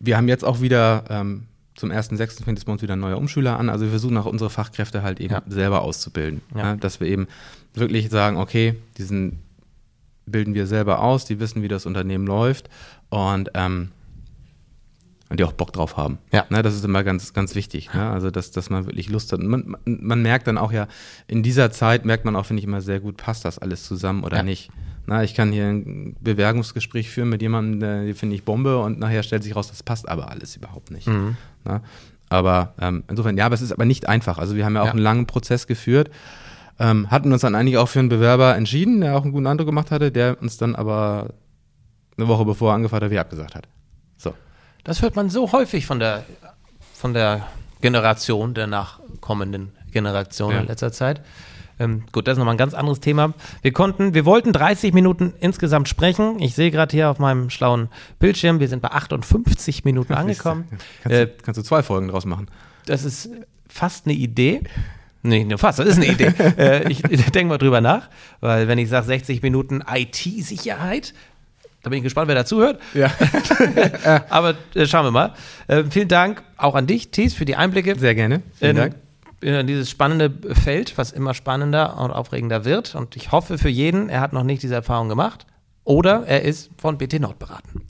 wir haben jetzt auch wieder ähm, zum 1.6. fängt es bei uns wieder ein neuer Umschüler an. Also wir versuchen auch unsere Fachkräfte halt eben Ja. selber auszubilden. Ja. Ja, dass wir eben wirklich sagen, okay, diesen bilden wir selber aus, die wissen, wie das Unternehmen läuft und, ähm, und die auch Bock drauf haben. Ja. Ne, das ist immer ganz, ganz wichtig. Ne? Also, dass, dass man wirklich Lust hat. Und man, man, merkt dann auch ja, in dieser Zeit merkt man auch, finde ich, immer sehr gut, passt das alles zusammen oder Ja. nicht. Na, ich kann hier ein Bewerbungsgespräch führen mit jemandem, der finde ich Bombe und nachher stellt sich raus, das passt aber alles überhaupt nicht. Mhm. Na? Aber ähm, insofern, ja, aber es ist aber nicht einfach. Also wir haben ja auch Ja. einen langen Prozess geführt, ähm, hatten uns dann eigentlich auch für einen Bewerber entschieden, der auch einen guten Eindruck gemacht hatte, der uns dann aber eine Woche bevor er angefangen hat, wieder abgesagt hat. Das hört man so häufig von der, von der Generation, der nachkommenden Generation Ja. in letzter Zeit. Ähm, gut, das ist nochmal ein ganz anderes Thema. Wir konnten, wir wollten 30 Minuten insgesamt sprechen. Ich sehe gerade hier auf meinem schlauen Bildschirm, wir sind bei 58 Minuten angekommen. Kannst, Äh, du, kannst du zwei Folgen draus machen. das ist fast eine Idee. Nee, nur fast, das ist eine Idee. *laughs* äh, ich *laughs* ich denke mal drüber nach, weil wenn ich sage 60 Minuten IT-Sicherheit, da bin ich gespannt, wer dazuhört. Ja. *laughs* Aber äh, schauen wir mal. Äh, vielen Dank auch an dich, Thies, für die Einblicke Sehr gerne. Vielen in, Dank. in dieses spannende Feld, was immer spannender und aufregender wird. Und ich hoffe für jeden, er hat noch nicht diese Erfahrung gemacht oder er ist von BT Nord beraten.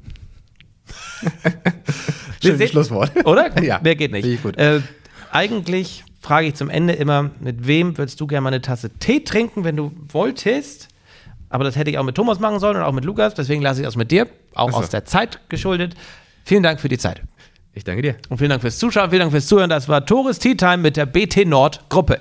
*laughs* Schönes Schlusswort. *laughs* Oder? Ja. Mehr geht nicht. Ich gut. Äh, eigentlich frage ich zum Ende immer, mit wem würdest du gerne mal eine Tasse Tee trinken, wenn du wolltest? Aber das hätte ich auch mit Thomas machen sollen und auch mit Lukas. Deswegen lasse ich das mit dir, auch so. aus der Zeit geschuldet. Vielen Dank für die Zeit. Ich danke dir. Und vielen Dank fürs Zuschauen, vielen Dank fürs Zuhören. Das war Tores Tea Time mit der BT Nord Gruppe.